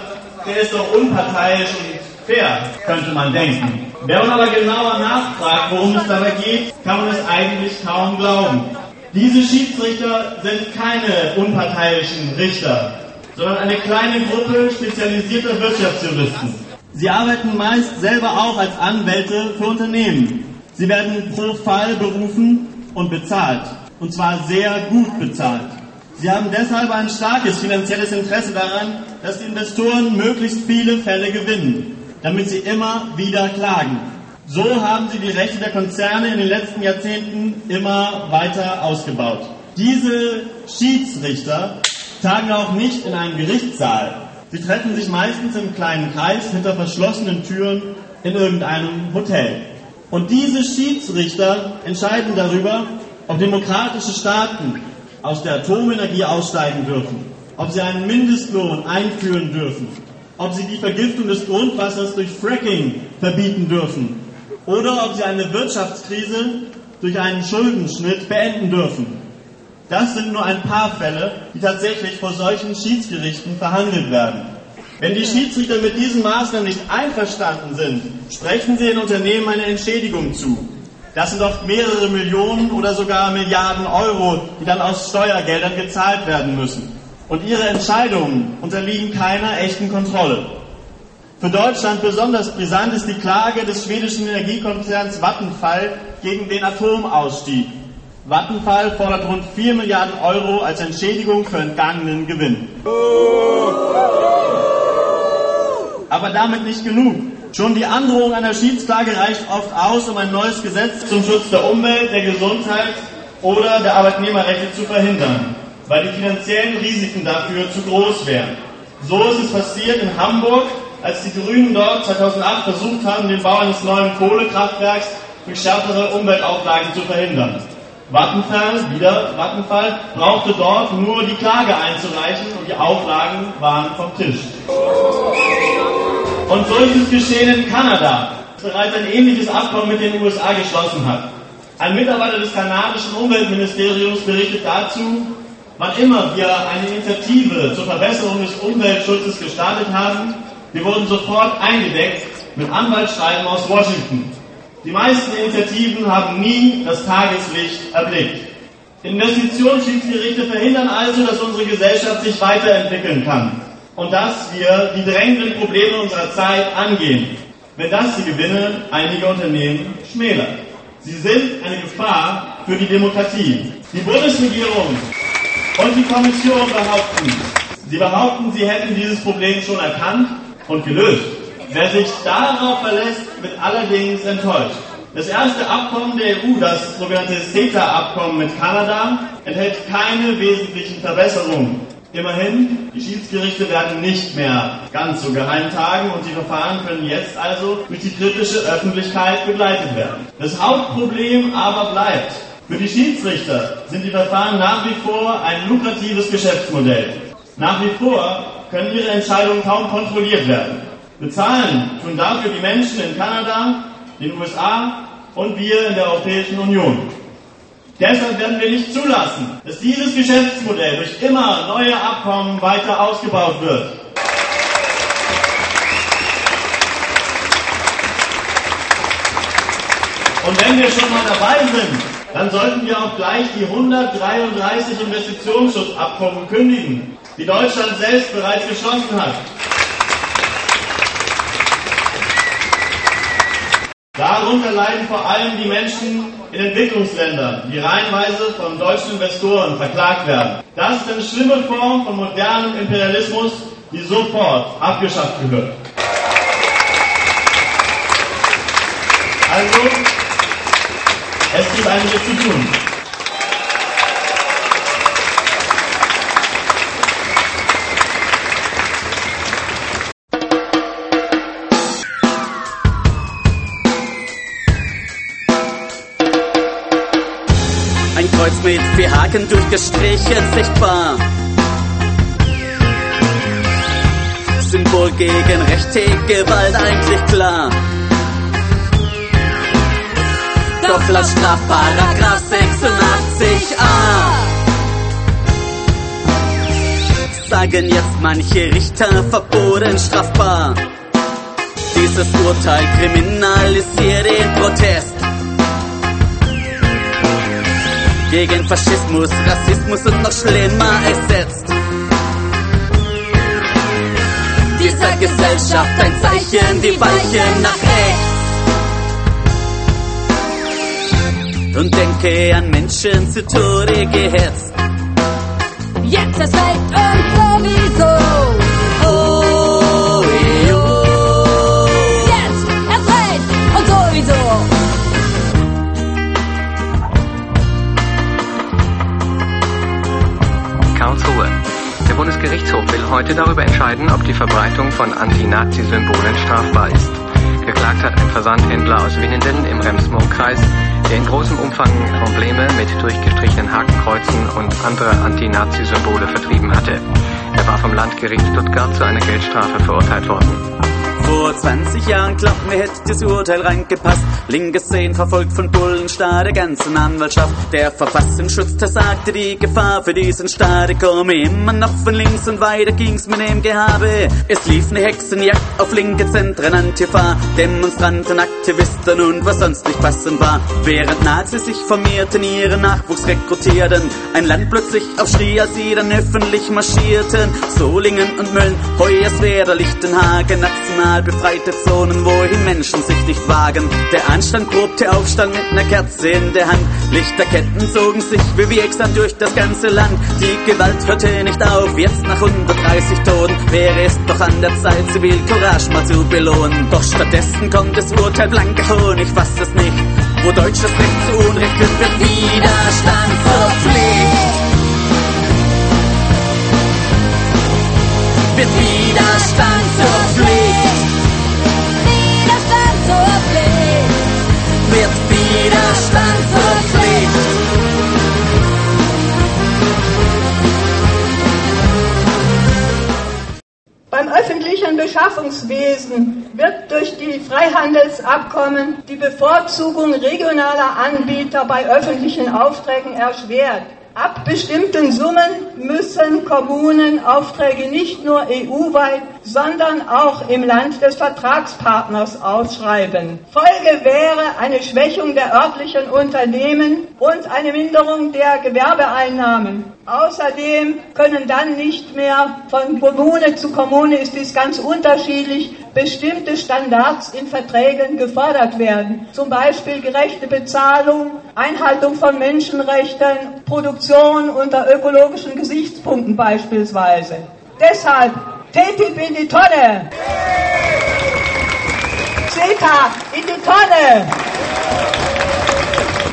der ist doch unparteiisch und fair, könnte man denken. Wenn man aber genauer nachfragt, worum es dabei geht, kann man es eigentlich kaum glauben. Diese Schiedsrichter sind keine unparteiischen Richter, sondern eine kleine Gruppe spezialisierter Wirtschaftsjuristen. Sie arbeiten meist selber auch als Anwälte für Unternehmen. Sie werden pro Fall berufen und bezahlt. Und zwar sehr gut bezahlt. Sie haben deshalb ein starkes finanzielles Interesse daran, dass die Investoren möglichst viele Fälle gewinnen, damit sie immer wieder klagen. So haben sie die Rechte der Konzerne in den letzten Jahrzehnten immer weiter ausgebaut. Diese Schiedsrichter tagen auch nicht in einem Gerichtssaal. Sie treffen sich meistens im kleinen Kreis hinter verschlossenen Türen in irgendeinem Hotel. Und diese Schiedsrichter entscheiden darüber, ob demokratische Staaten aus der Atomenergie aussteigen dürfen, ob sie einen Mindestlohn einführen dürfen, ob sie die Vergiftung des Grundwassers durch Fracking verbieten dürfen oder ob sie eine Wirtschaftskrise durch einen Schuldenschnitt beenden dürfen. Das sind nur ein paar Fälle, die tatsächlich vor solchen Schiedsgerichten verhandelt werden. Wenn die Schiedsrichter mit diesen Maßnahmen nicht einverstanden sind, sprechen sie den Unternehmen eine Entschädigung zu. Das sind oft mehrere Millionen oder sogar Milliarden Euro, die dann aus Steuergeldern gezahlt werden müssen. Und ihre Entscheidungen unterliegen keiner echten Kontrolle. Für Deutschland besonders brisant ist die Klage des schwedischen Energiekonzerns Vattenfall gegen den Atomausstieg. Vattenfall fordert rund 4 Milliarden Euro als Entschädigung für entgangenen Gewinn. Aber damit nicht genug. Schon die Androhung einer Schiedsklage reicht oft aus, um ein neues Gesetz zum Schutz der Umwelt, der Gesundheit oder der Arbeitnehmerrechte zu verhindern, weil die finanziellen Risiken dafür zu groß wären. So ist es passiert in Hamburg, als die Grünen dort 2008 versucht haben, den Bau eines neuen Kohlekraftwerks durch schärfere Umweltauflagen zu verhindern. Vattenfall, wieder Vattenfall, brauchte dort nur die Klage einzureichen und die Auflagen waren vom Tisch. Und so ist es geschehen in Kanada, das bereits ein ähnliches Abkommen mit den USA geschlossen hat. Ein Mitarbeiter des kanadischen Umweltministeriums berichtet dazu, wann immer wir eine Initiative zur Verbesserung des Umweltschutzes gestartet haben, wir wurden sofort eingedeckt mit Anwaltsschreiben aus Washington. Die meisten Initiativen haben nie das Tageslicht erblickt. Investitionsschiedsgerichte verhindern also, dass unsere Gesellschaft sich weiterentwickeln kann und dass wir die drängenden Probleme unserer Zeit angehen, wenn das die Gewinne einiger Unternehmen schmälert. Sie sind eine Gefahr für die Demokratie. Die Bundesregierung und die Kommission behaupten, sie behaupten, sie hätten dieses Problem schon erkannt und gelöst. Wer sich darauf verlässt, wird allerdings enttäuscht. Das erste Abkommen der EU, das sogenannte CETA-Abkommen mit Kanada, enthält keine wesentlichen Verbesserungen. Immerhin, die Schiedsgerichte werden nicht mehr ganz so geheim tagen und die Verfahren können jetzt also durch die kritische Öffentlichkeit begleitet werden. Das Hauptproblem aber bleibt. Für die Schiedsrichter sind die Verfahren nach wie vor ein lukratives Geschäftsmodell. Nach wie vor können ihre Entscheidungen kaum kontrolliert werden. Bezahlen tun dafür die Menschen in Kanada, den USA und wir in der Europäischen Union. Deshalb werden wir nicht zulassen, dass dieses Geschäftsmodell durch immer neue Abkommen weiter ausgebaut wird. Und wenn wir schon mal dabei sind, dann sollten wir auch gleich die 133 Investitionsschutzabkommen kündigen, die Deutschland selbst bereits geschlossen hat. Darunter leiden vor allem die Menschen in Entwicklungsländern, die reihenweise von deutschen Investoren verklagt werden. Das ist eine schlimme Form von modernem Imperialismus, die sofort abgeschafft gehört. Also, es gibt einiges zu tun. Mit vier Haken durchgestrichen sichtbar. Symbol gegen rechte Gewalt eigentlich klar. Doch laut Strafparagraph 86a sagen jetzt manche Richter verboten strafbar. Dieses Urteil kriminalisiert den Protest gegen Faschismus, Rassismus und noch schlimmer ersetzt. Dieser Gesellschaft ein Zeichen, die Weichen nach rechts. Und denke an Menschen zu Tode gehetzt. Jetzt ist recht und sowieso. Der Bundesgerichtshof will heute darüber entscheiden, ob die Verbreitung von Anti-Nazi-Symbolen strafbar ist. Geklagt hat ein Versandhändler aus Winnenden im Rems-Murr-Kreis, der in großem Umfang Embleme mit durchgestrichenen Hakenkreuzen und andere Anti-Nazi-Symbole vertrieben hatte. Er war vom Landgericht Stuttgart zu einer Geldstrafe verurteilt worden. Vor 20 Jahren glaubt mir, hätte das Urteil reingepasst. Linke Szenen verfolgt von Bullenstaat der ganzen Anwaltschaft. Der Verfassungsschutz, der sagte, die Gefahr für diesen Staat komme immer noch von links und weiter ging's mit dem Gehabe. Es lief ne Hexenjagd auf linke Zentren, Antifa, Demonstranten, Aktivisten und was sonst nicht passend war. Während Nazis sich formierten, ihren Nachwuchs rekrutierten, ein Land plötzlich aufschrie, als sie dann öffentlich marschierten. Solingen und Mölln, Hoyerswerda, Lichtenhagen, national befreite Zonen, wohin Menschen sich nicht wagen. Der Anstand probte Aufstand mit ner Kerze in der Hand. Lichterketten zogen sich wie wirksam durch das ganze Land. Die Gewalt hörte nicht auf, jetzt nach 130 Toten wäre es doch an der Zeit, Zivilcourage mal zu belohnen. Doch stattdessen kommt das Urteil blank gehauen, ich fass es nicht. Wo deutsches Recht zu Unrecht wird, wird Widerstand zur Pflicht. Wird Widerstand zur Pflicht. Widerstand Pflicht. Beim öffentlichen Beschaffungswesen wird durch die Freihandelsabkommen die Bevorzugung regionaler Anbieter bei öffentlichen Aufträgen erschwert. Ab bestimmten Summen müssen Kommunen Aufträge nicht nur EU-weit, sondern auch im Land des Vertragspartners ausschreiben. Folge wäre eine Schwächung der örtlichen Unternehmen und eine Minderung der Gewerbeeinnahmen. Außerdem können dann nicht mehr von Kommune zu Kommune ist dies ganz unterschiedlich, bestimmte Standards in Verträgen gefordert werden. Zum Beispiel gerechte Bezahlung, Einhaltung von Menschenrechten, Produktion unter ökologischen Gesichtspunkten beispielsweise. Deshalb TTIP in die Tonne! CETA in die Tonne!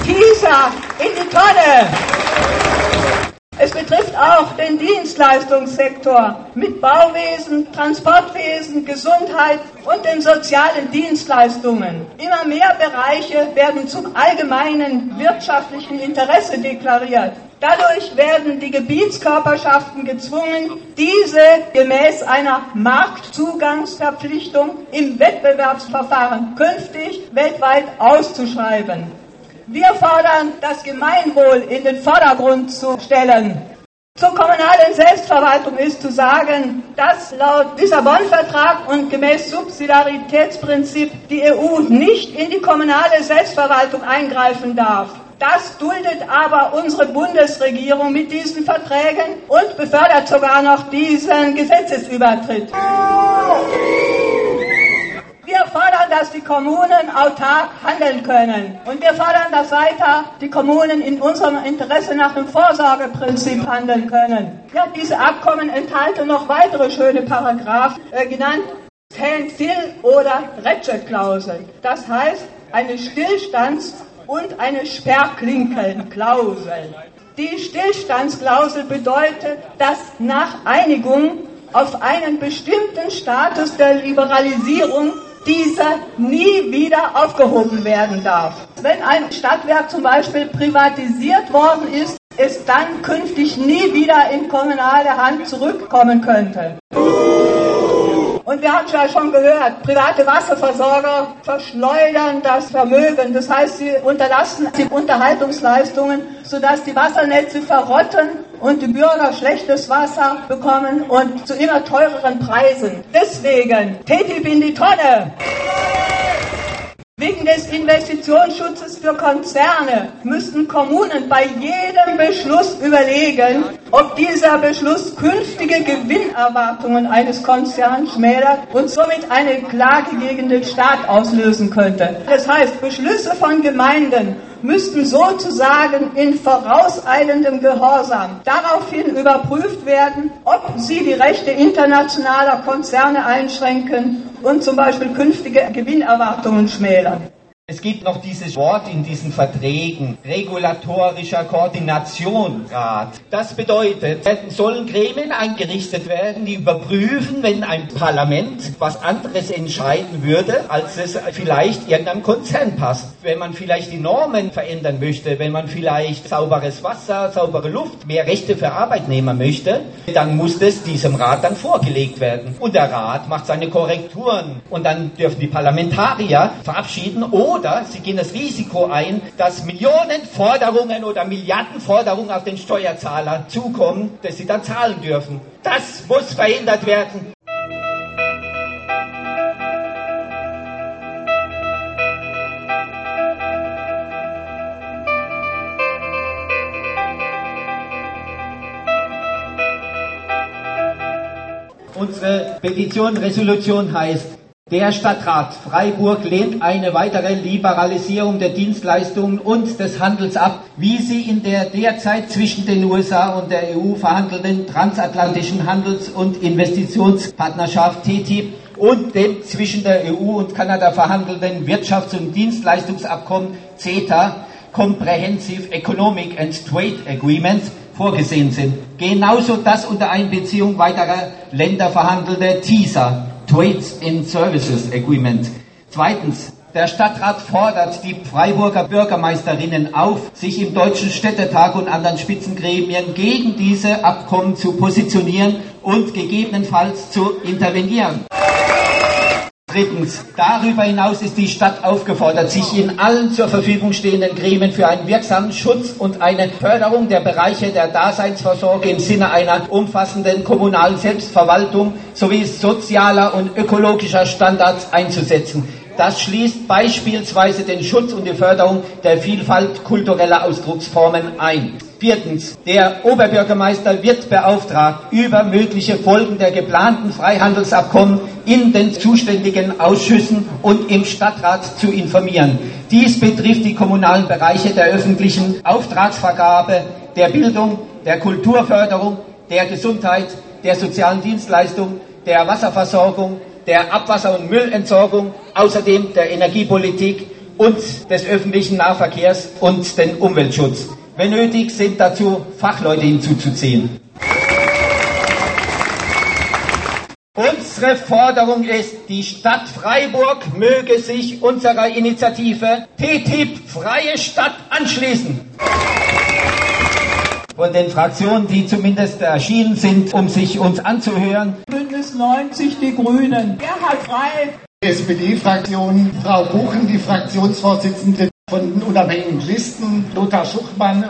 TISA in die Tonne! Es betrifft auch den Dienstleistungssektor mit Bauwesen, Transportwesen, Gesundheit und den sozialen Dienstleistungen. Immer mehr Bereiche werden zum allgemeinen wirtschaftlichen Interesse deklariert. Dadurch werden die Gebietskörperschaften gezwungen, diese gemäß einer Marktzugangsverpflichtung im Wettbewerbsverfahren künftig weltweit auszuschreiben. Wir fordern, das Gemeinwohl in den Vordergrund zu stellen. Zur kommunalen Selbstverwaltung ist zu sagen, dass laut Lissabon-Vertrag und gemäß Subsidiaritätsprinzip die EU nicht in die kommunale Selbstverwaltung eingreifen darf. Das duldet aber unsere Bundesregierung mit diesen Verträgen und befördert sogar noch diesen Gesetzesübertritt. Wir fordern, dass die Kommunen autark handeln können. Und wir fordern, dass weiter die Kommunen in unserem Interesse nach dem Vorsorgeprinzip handeln können. Ja, diese Abkommen enthalten noch weitere schöne Paragraphen, äh, genannt Stand-Still- oder Ratchet-Klausel. Das heißt, eine Stillstands- und eine Sperrklinkenklausel. Die Stillstandsklausel bedeutet, dass nach Einigung auf einen bestimmten Status der Liberalisierung dieser nie wieder aufgehoben werden darf. Wenn ein Stadtwerk zum Beispiel privatisiert worden ist, es dann künftig nie wieder in kommunale Hand zurückkommen könnte. Und wir haben ja schon gehört, private Wasserversorger verschleudern das Vermögen. Das heißt, sie unterlassen die Unterhaltungsleistungen, sodass die Wassernetze verrotten und die Bürger schlechtes Wasser bekommen und zu immer teureren Preisen. Deswegen TTIP in die Tonne! Wegen des Investitionsschutzes für Konzerne müssten Kommunen bei jedem Beschluss überlegen, ob dieser Beschluss künftige Gewinnerwartungen eines Konzerns schmälert und somit eine Klage gegen den Staat auslösen könnte. Das heißt, Beschlüsse von Gemeinden müssten sozusagen in vorauseilendem Gehorsam daraufhin überprüft werden, ob sie die Rechte internationaler Konzerne einschränken und zum Beispiel künftige Gewinnerwartungen schmälern. Es gibt noch dieses Wort in diesen Verträgen, regulatorischer Koordinationsrat. Das bedeutet, sollen Gremien eingerichtet werden, die überprüfen, wenn ein Parlament was anderes entscheiden würde, als es vielleicht irgendeinem Konzern passt. Wenn man vielleicht die Normen verändern möchte, wenn man vielleicht sauberes Wasser, saubere Luft, mehr Rechte für Arbeitnehmer möchte, dann muss das diesem Rat dann vorgelegt werden. Und der Rat macht seine Korrekturen. Und dann dürfen die Parlamentarier verabschieden oder sie gehen das Risiko ein, dass Millionen Forderungen oder Milliarden Forderungen auf den Steuerzahler zukommen, dass sie dann zahlen dürfen. Das muss verhindert werden. Unsere Petition, Resolution heißt, der Stadtrat Freiburg lehnt eine weitere Liberalisierung der Dienstleistungen und des Handels ab, wie sie in der derzeit zwischen den USA und der EU verhandelnden transatlantischen Handels- und Investitionspartnerschaft TTIP und dem zwischen der EU und Kanada verhandelnden Wirtschafts- und Dienstleistungsabkommen CETA Comprehensive Economic and Trade Agreements vorgesehen sind. Genauso das unter Einbeziehung weiterer Länder verhandelte TISA Trades in Services Agreement. Zweitens, der Stadtrat fordert die Freiburger Bürgermeisterinnen auf, sich im Deutschen Städtetag und anderen Spitzengremien gegen diese Abkommen zu positionieren und gegebenenfalls zu intervenieren. Drittens, darüber hinaus ist die Stadt aufgefordert, sich in allen zur Verfügung stehenden Gremien für einen wirksamen Schutz und eine Förderung der Bereiche der Daseinsvorsorge im Sinne einer umfassenden kommunalen Selbstverwaltung sowie sozialer und ökologischer Standards einzusetzen. Das schließt beispielsweise den Schutz und die Förderung der Vielfalt kultureller Ausdrucksformen ein. Viertens, der Oberbürgermeister wird beauftragt, über mögliche Folgen der geplanten Freihandelsabkommen in den zuständigen Ausschüssen und im Stadtrat zu informieren. Dies betrifft die kommunalen Bereiche der öffentlichen Auftragsvergabe, der Bildung, der Kulturförderung, der Gesundheit, der sozialen Dienstleistung, der Wasserversorgung, der Abwasser- und Müllentsorgung, außerdem der Energiepolitik und des öffentlichen Nahverkehrs und den Umweltschutz. Wenn nötig, sind dazu Fachleute hinzuzuziehen. Unsere Forderung ist, die Stadt Freiburg möge sich unserer Initiative TTIP Freie Stadt anschließen. Von den Fraktionen, die zumindest erschienen sind, um sich uns anzuhören. Bündnis 90 Die Grünen. Gerhard Frei. SPD-Fraktion, Frau Buchen, die Fraktionsvorsitzende von unabhängigen Listen, Lothar Schuchmann.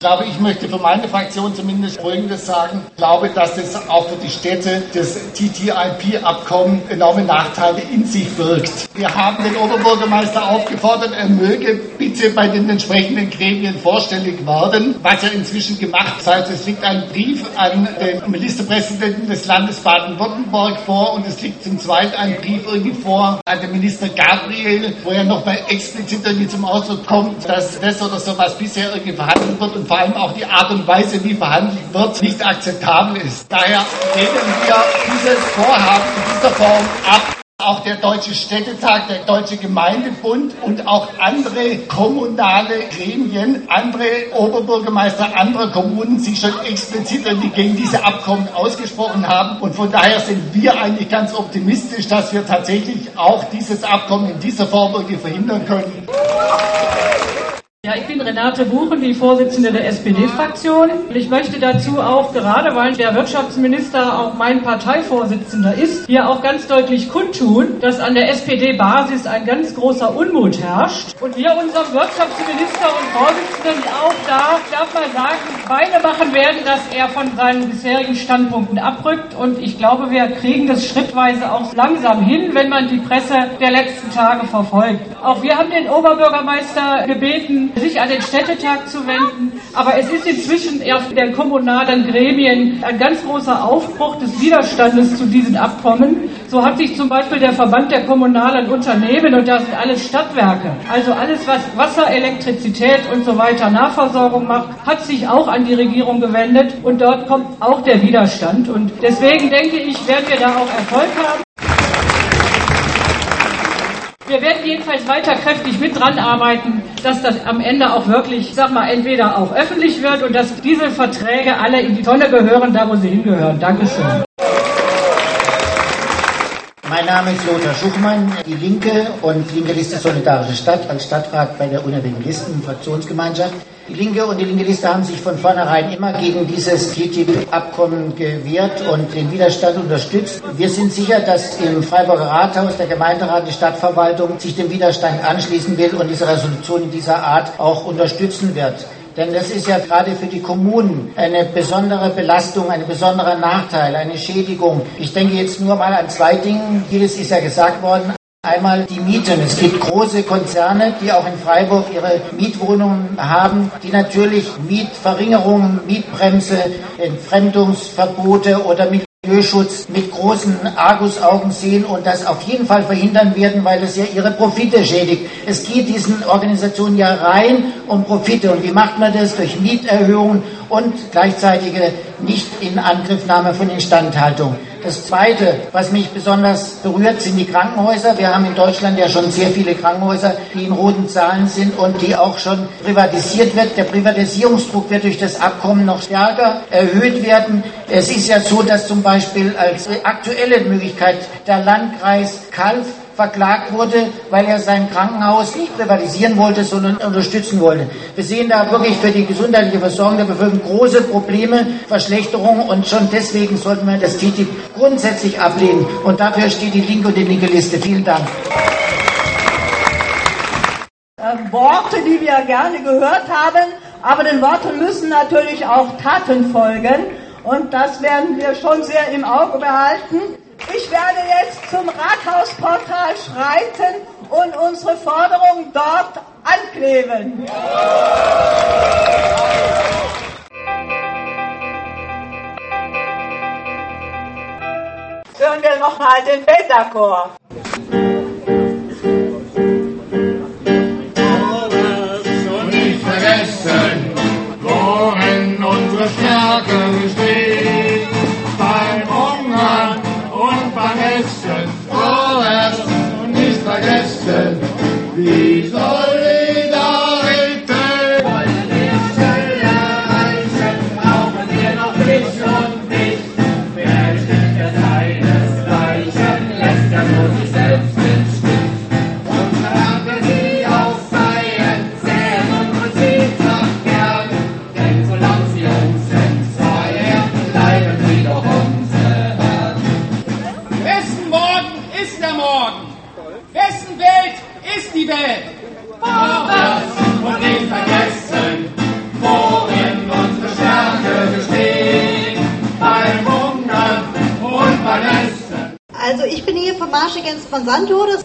Ich glaube, ich möchte für meine Fraktion zumindest Folgendes sagen. Ich glaube, dass es auch für die Städte das TTIP-Abkommen enorme Nachteile in sich birgt. Wir haben den Oberbürgermeister aufgefordert, er möge bitte bei den entsprechenden Gremien vorstellig werden, was er inzwischen gemacht hat. Das es liegt ein Brief an den Ministerpräsidenten des Landes Baden-Württemberg vor und es liegt zum Zweiten ein Brief irgendwie vor an den Minister Gabriel, wo er nochmal explizit irgendwie zum Ausdruck kommt, dass das oder so, was bisher irgendwie verhandelt wird und vor allem auch die Art und Weise, wie verhandelt wird, nicht akzeptabel ist. Daher lehnen wir dieses Vorhaben in dieser Form ab. Auch der Deutsche Städtetag, der Deutsche Gemeindebund und auch andere kommunale Gremien, andere Oberbürgermeister anderer Kommunen sich schon explizit gegen diese Abkommen ausgesprochen haben. Und von daher sind wir eigentlich ganz optimistisch, dass wir tatsächlich auch dieses Abkommen in dieser Form verhindern können. Ja, ich bin Renate Buchen, die Vorsitzende der SPD-Fraktion. Und ich möchte dazu auch, gerade weil der Wirtschaftsminister auch mein Parteivorsitzender ist, hier auch ganz deutlich kundtun, dass an der SPD-Basis ein ganz großer Unmut herrscht. Und wir unserem Wirtschaftsminister und Vorsitzenden auch da, ich darf mal sagen, Beine machen werden, dass er von seinen bisherigen Standpunkten abrückt. Und ich glaube, wir kriegen das schrittweise auch langsam hin, wenn man die Presse der letzten Tage verfolgt. Auch wir haben den Oberbürgermeister gebeten, sich an den Städtetag zu wenden. Aber es ist inzwischen auf den kommunalen Gremien ein ganz großer Aufbruch des Widerstandes zu diesen Abkommen. So hat sich zum Beispiel der Verband der kommunalen Unternehmen, und das sind alles Stadtwerke, also alles, was Wasser, Elektrizität und so weiter Nahversorgung macht, hat sich auch an die Regierung gewendet. Und dort kommt auch der Widerstand. Und deswegen denke ich, werden wir da auch Erfolg haben. Wir werden jedenfalls weiter kräftig mit dran arbeiten, dass das am Ende auch wirklich, ich sag mal, entweder auch öffentlich wird und dass diese Verträge alle in die Tonne gehören, da wo sie hingehören. Dankeschön. Mein Name ist Lothar Schuchmann, die Linke und Linke Liste Solidarische Stadt als Stadtrat bei der Unabhängigen Listen Fraktionsgemeinschaft. Die Linke und die Linke Liste haben sich von vornherein immer gegen dieses TTIP-Abkommen gewehrt und den Widerstand unterstützt. Wir sind sicher, dass im Freiburger Rathaus der Gemeinderat, die Stadtverwaltung sich dem Widerstand anschließen will und diese Resolution in dieser Art auch unterstützen wird. Denn das ist ja gerade für die Kommunen eine besondere Belastung, ein besonderer Nachteil, eine Schädigung. Ich denke jetzt nur mal an zwei Dinge. Vieles ist ja gesagt worden. Einmal die Mieten. Es gibt große Konzerne, die auch in Freiburg ihre Mietwohnungen haben, die natürlich Mietverringerungen, Mietbremse, Entfremdungsverbote oder Milieuschutz mit großen Argusaugen sehen und das auf jeden Fall verhindern werden, weil es ja ihre Profite schädigt. Es geht diesen Organisationen ja rein um Profite. Und wie macht man das? Durch Mieterhöhungen und gleichzeitige Nicht-In-Angriffnahme von Instandhaltung. Das Zweite, was mich besonders berührt, sind die Krankenhäuser. Wir haben in Deutschland ja schon sehr viele Krankenhäuser, die in roten Zahlen sind und die auch schon privatisiert wird. Der Privatisierungsdruck wird durch das Abkommen noch stärker erhöht werden. Es ist ja so, dass zum Beispiel als aktuelle Möglichkeit der Landkreis Kalf verklagt wurde, weil er sein Krankenhaus nicht privatisieren wollte, sondern unterstützen wollte. Wir sehen da wirklich für die gesundheitliche Versorgung der Bevölkerung große Probleme, Verschlechterungen und schon deswegen sollten wir das TTIP grundsätzlich ablehnen. Und dafür steht die Linke und die linke Liste. Vielen Dank. Ähm, Worte, die wir gerne gehört haben, aber den Worten müssen natürlich auch Taten folgen. Und das werden wir schon sehr im Auge behalten. Ich werde jetzt zum Rathausportal schreiten und unsere Forderung dort ankleben. Hören wir nochmal den Beta-Chor. Die Solidarität.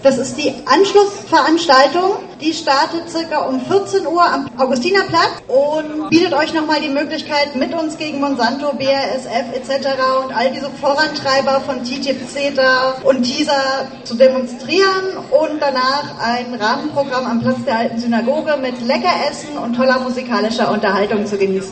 Das- ist die Anschlussveranstaltung. Die startet circa um 14 Uhr am Augustinerplatz und bietet euch nochmal die Möglichkeit, mit uns gegen Monsanto, BASF etc. und all diese Vorantreiber von TTIP, CETA und TISA zu demonstrieren und danach ein Rahmenprogramm am Platz der alten Synagoge mit Leckeressen und toller musikalischer Unterhaltung zu genießen.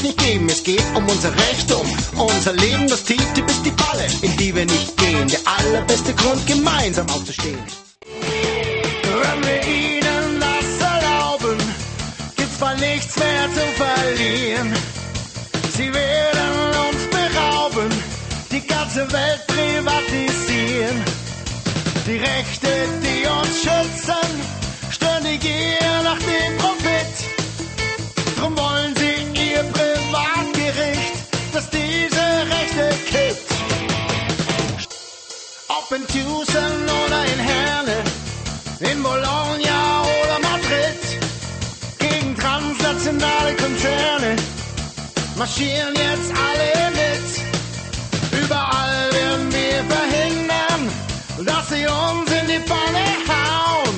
Euch nicht geben. Es geht um unser Recht, um unser Leben. Das TTIP ist die Falle, in die wir nicht gehen. Der allerbeste Grund, gemeinsam aufzustehen. Wenn wir ihnen das erlauben, gibt's bald nichts mehr zu verlieren. Sie werden uns berauben, die ganze Welt privatisieren. Die Rechte, die marschieren jetzt alle mit. Überall werden wir verhindern, dass sie uns in die Pfanne hauen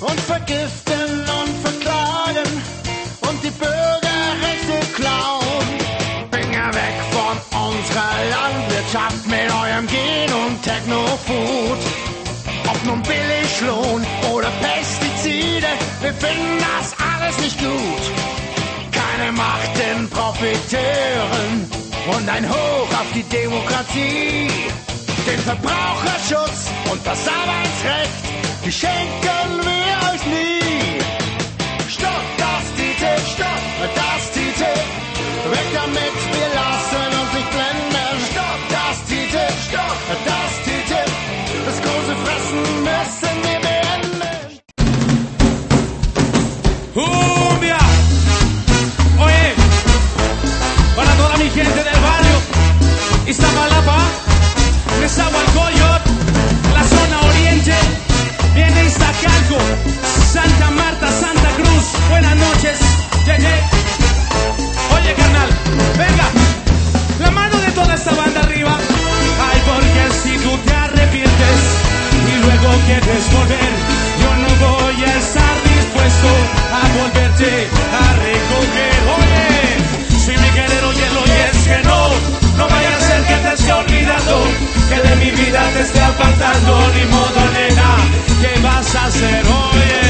und vergiften und verklagen und die Bürgerrechte klauen. Finger weg von unserer Landwirtschaft mit eurem Gen- und Technofood. Ob nun Billiglohn oder Pestizide, wir finden das alles nicht gut. Keine Macht Profiteuren und ein Hoch auf die Demokratie, den Verbraucherschutz und das Arbeitsrecht, die schenken wir euch nie. Stopp das TTIP, stopp das TTIP, weg damit, wir lassen uns nicht blenden. Stopp das TTIP, stopp das gente del barrio, Iztapalapa, Nezahualcóyotl, la zona oriente, viene Iztacalco, Santa Marta, Santa Cruz, buenas noches, ye, ye. Oye carnal, venga, la mano de toda esta banda arriba, ay porque si tú te arrepientes y luego quieres volver, yo no voy a estar dispuesto a volverte a recoger, oye. esté olvidando, que de mi vida te esté apartando, ni modo nena, ¿qué vas a hacer hoy?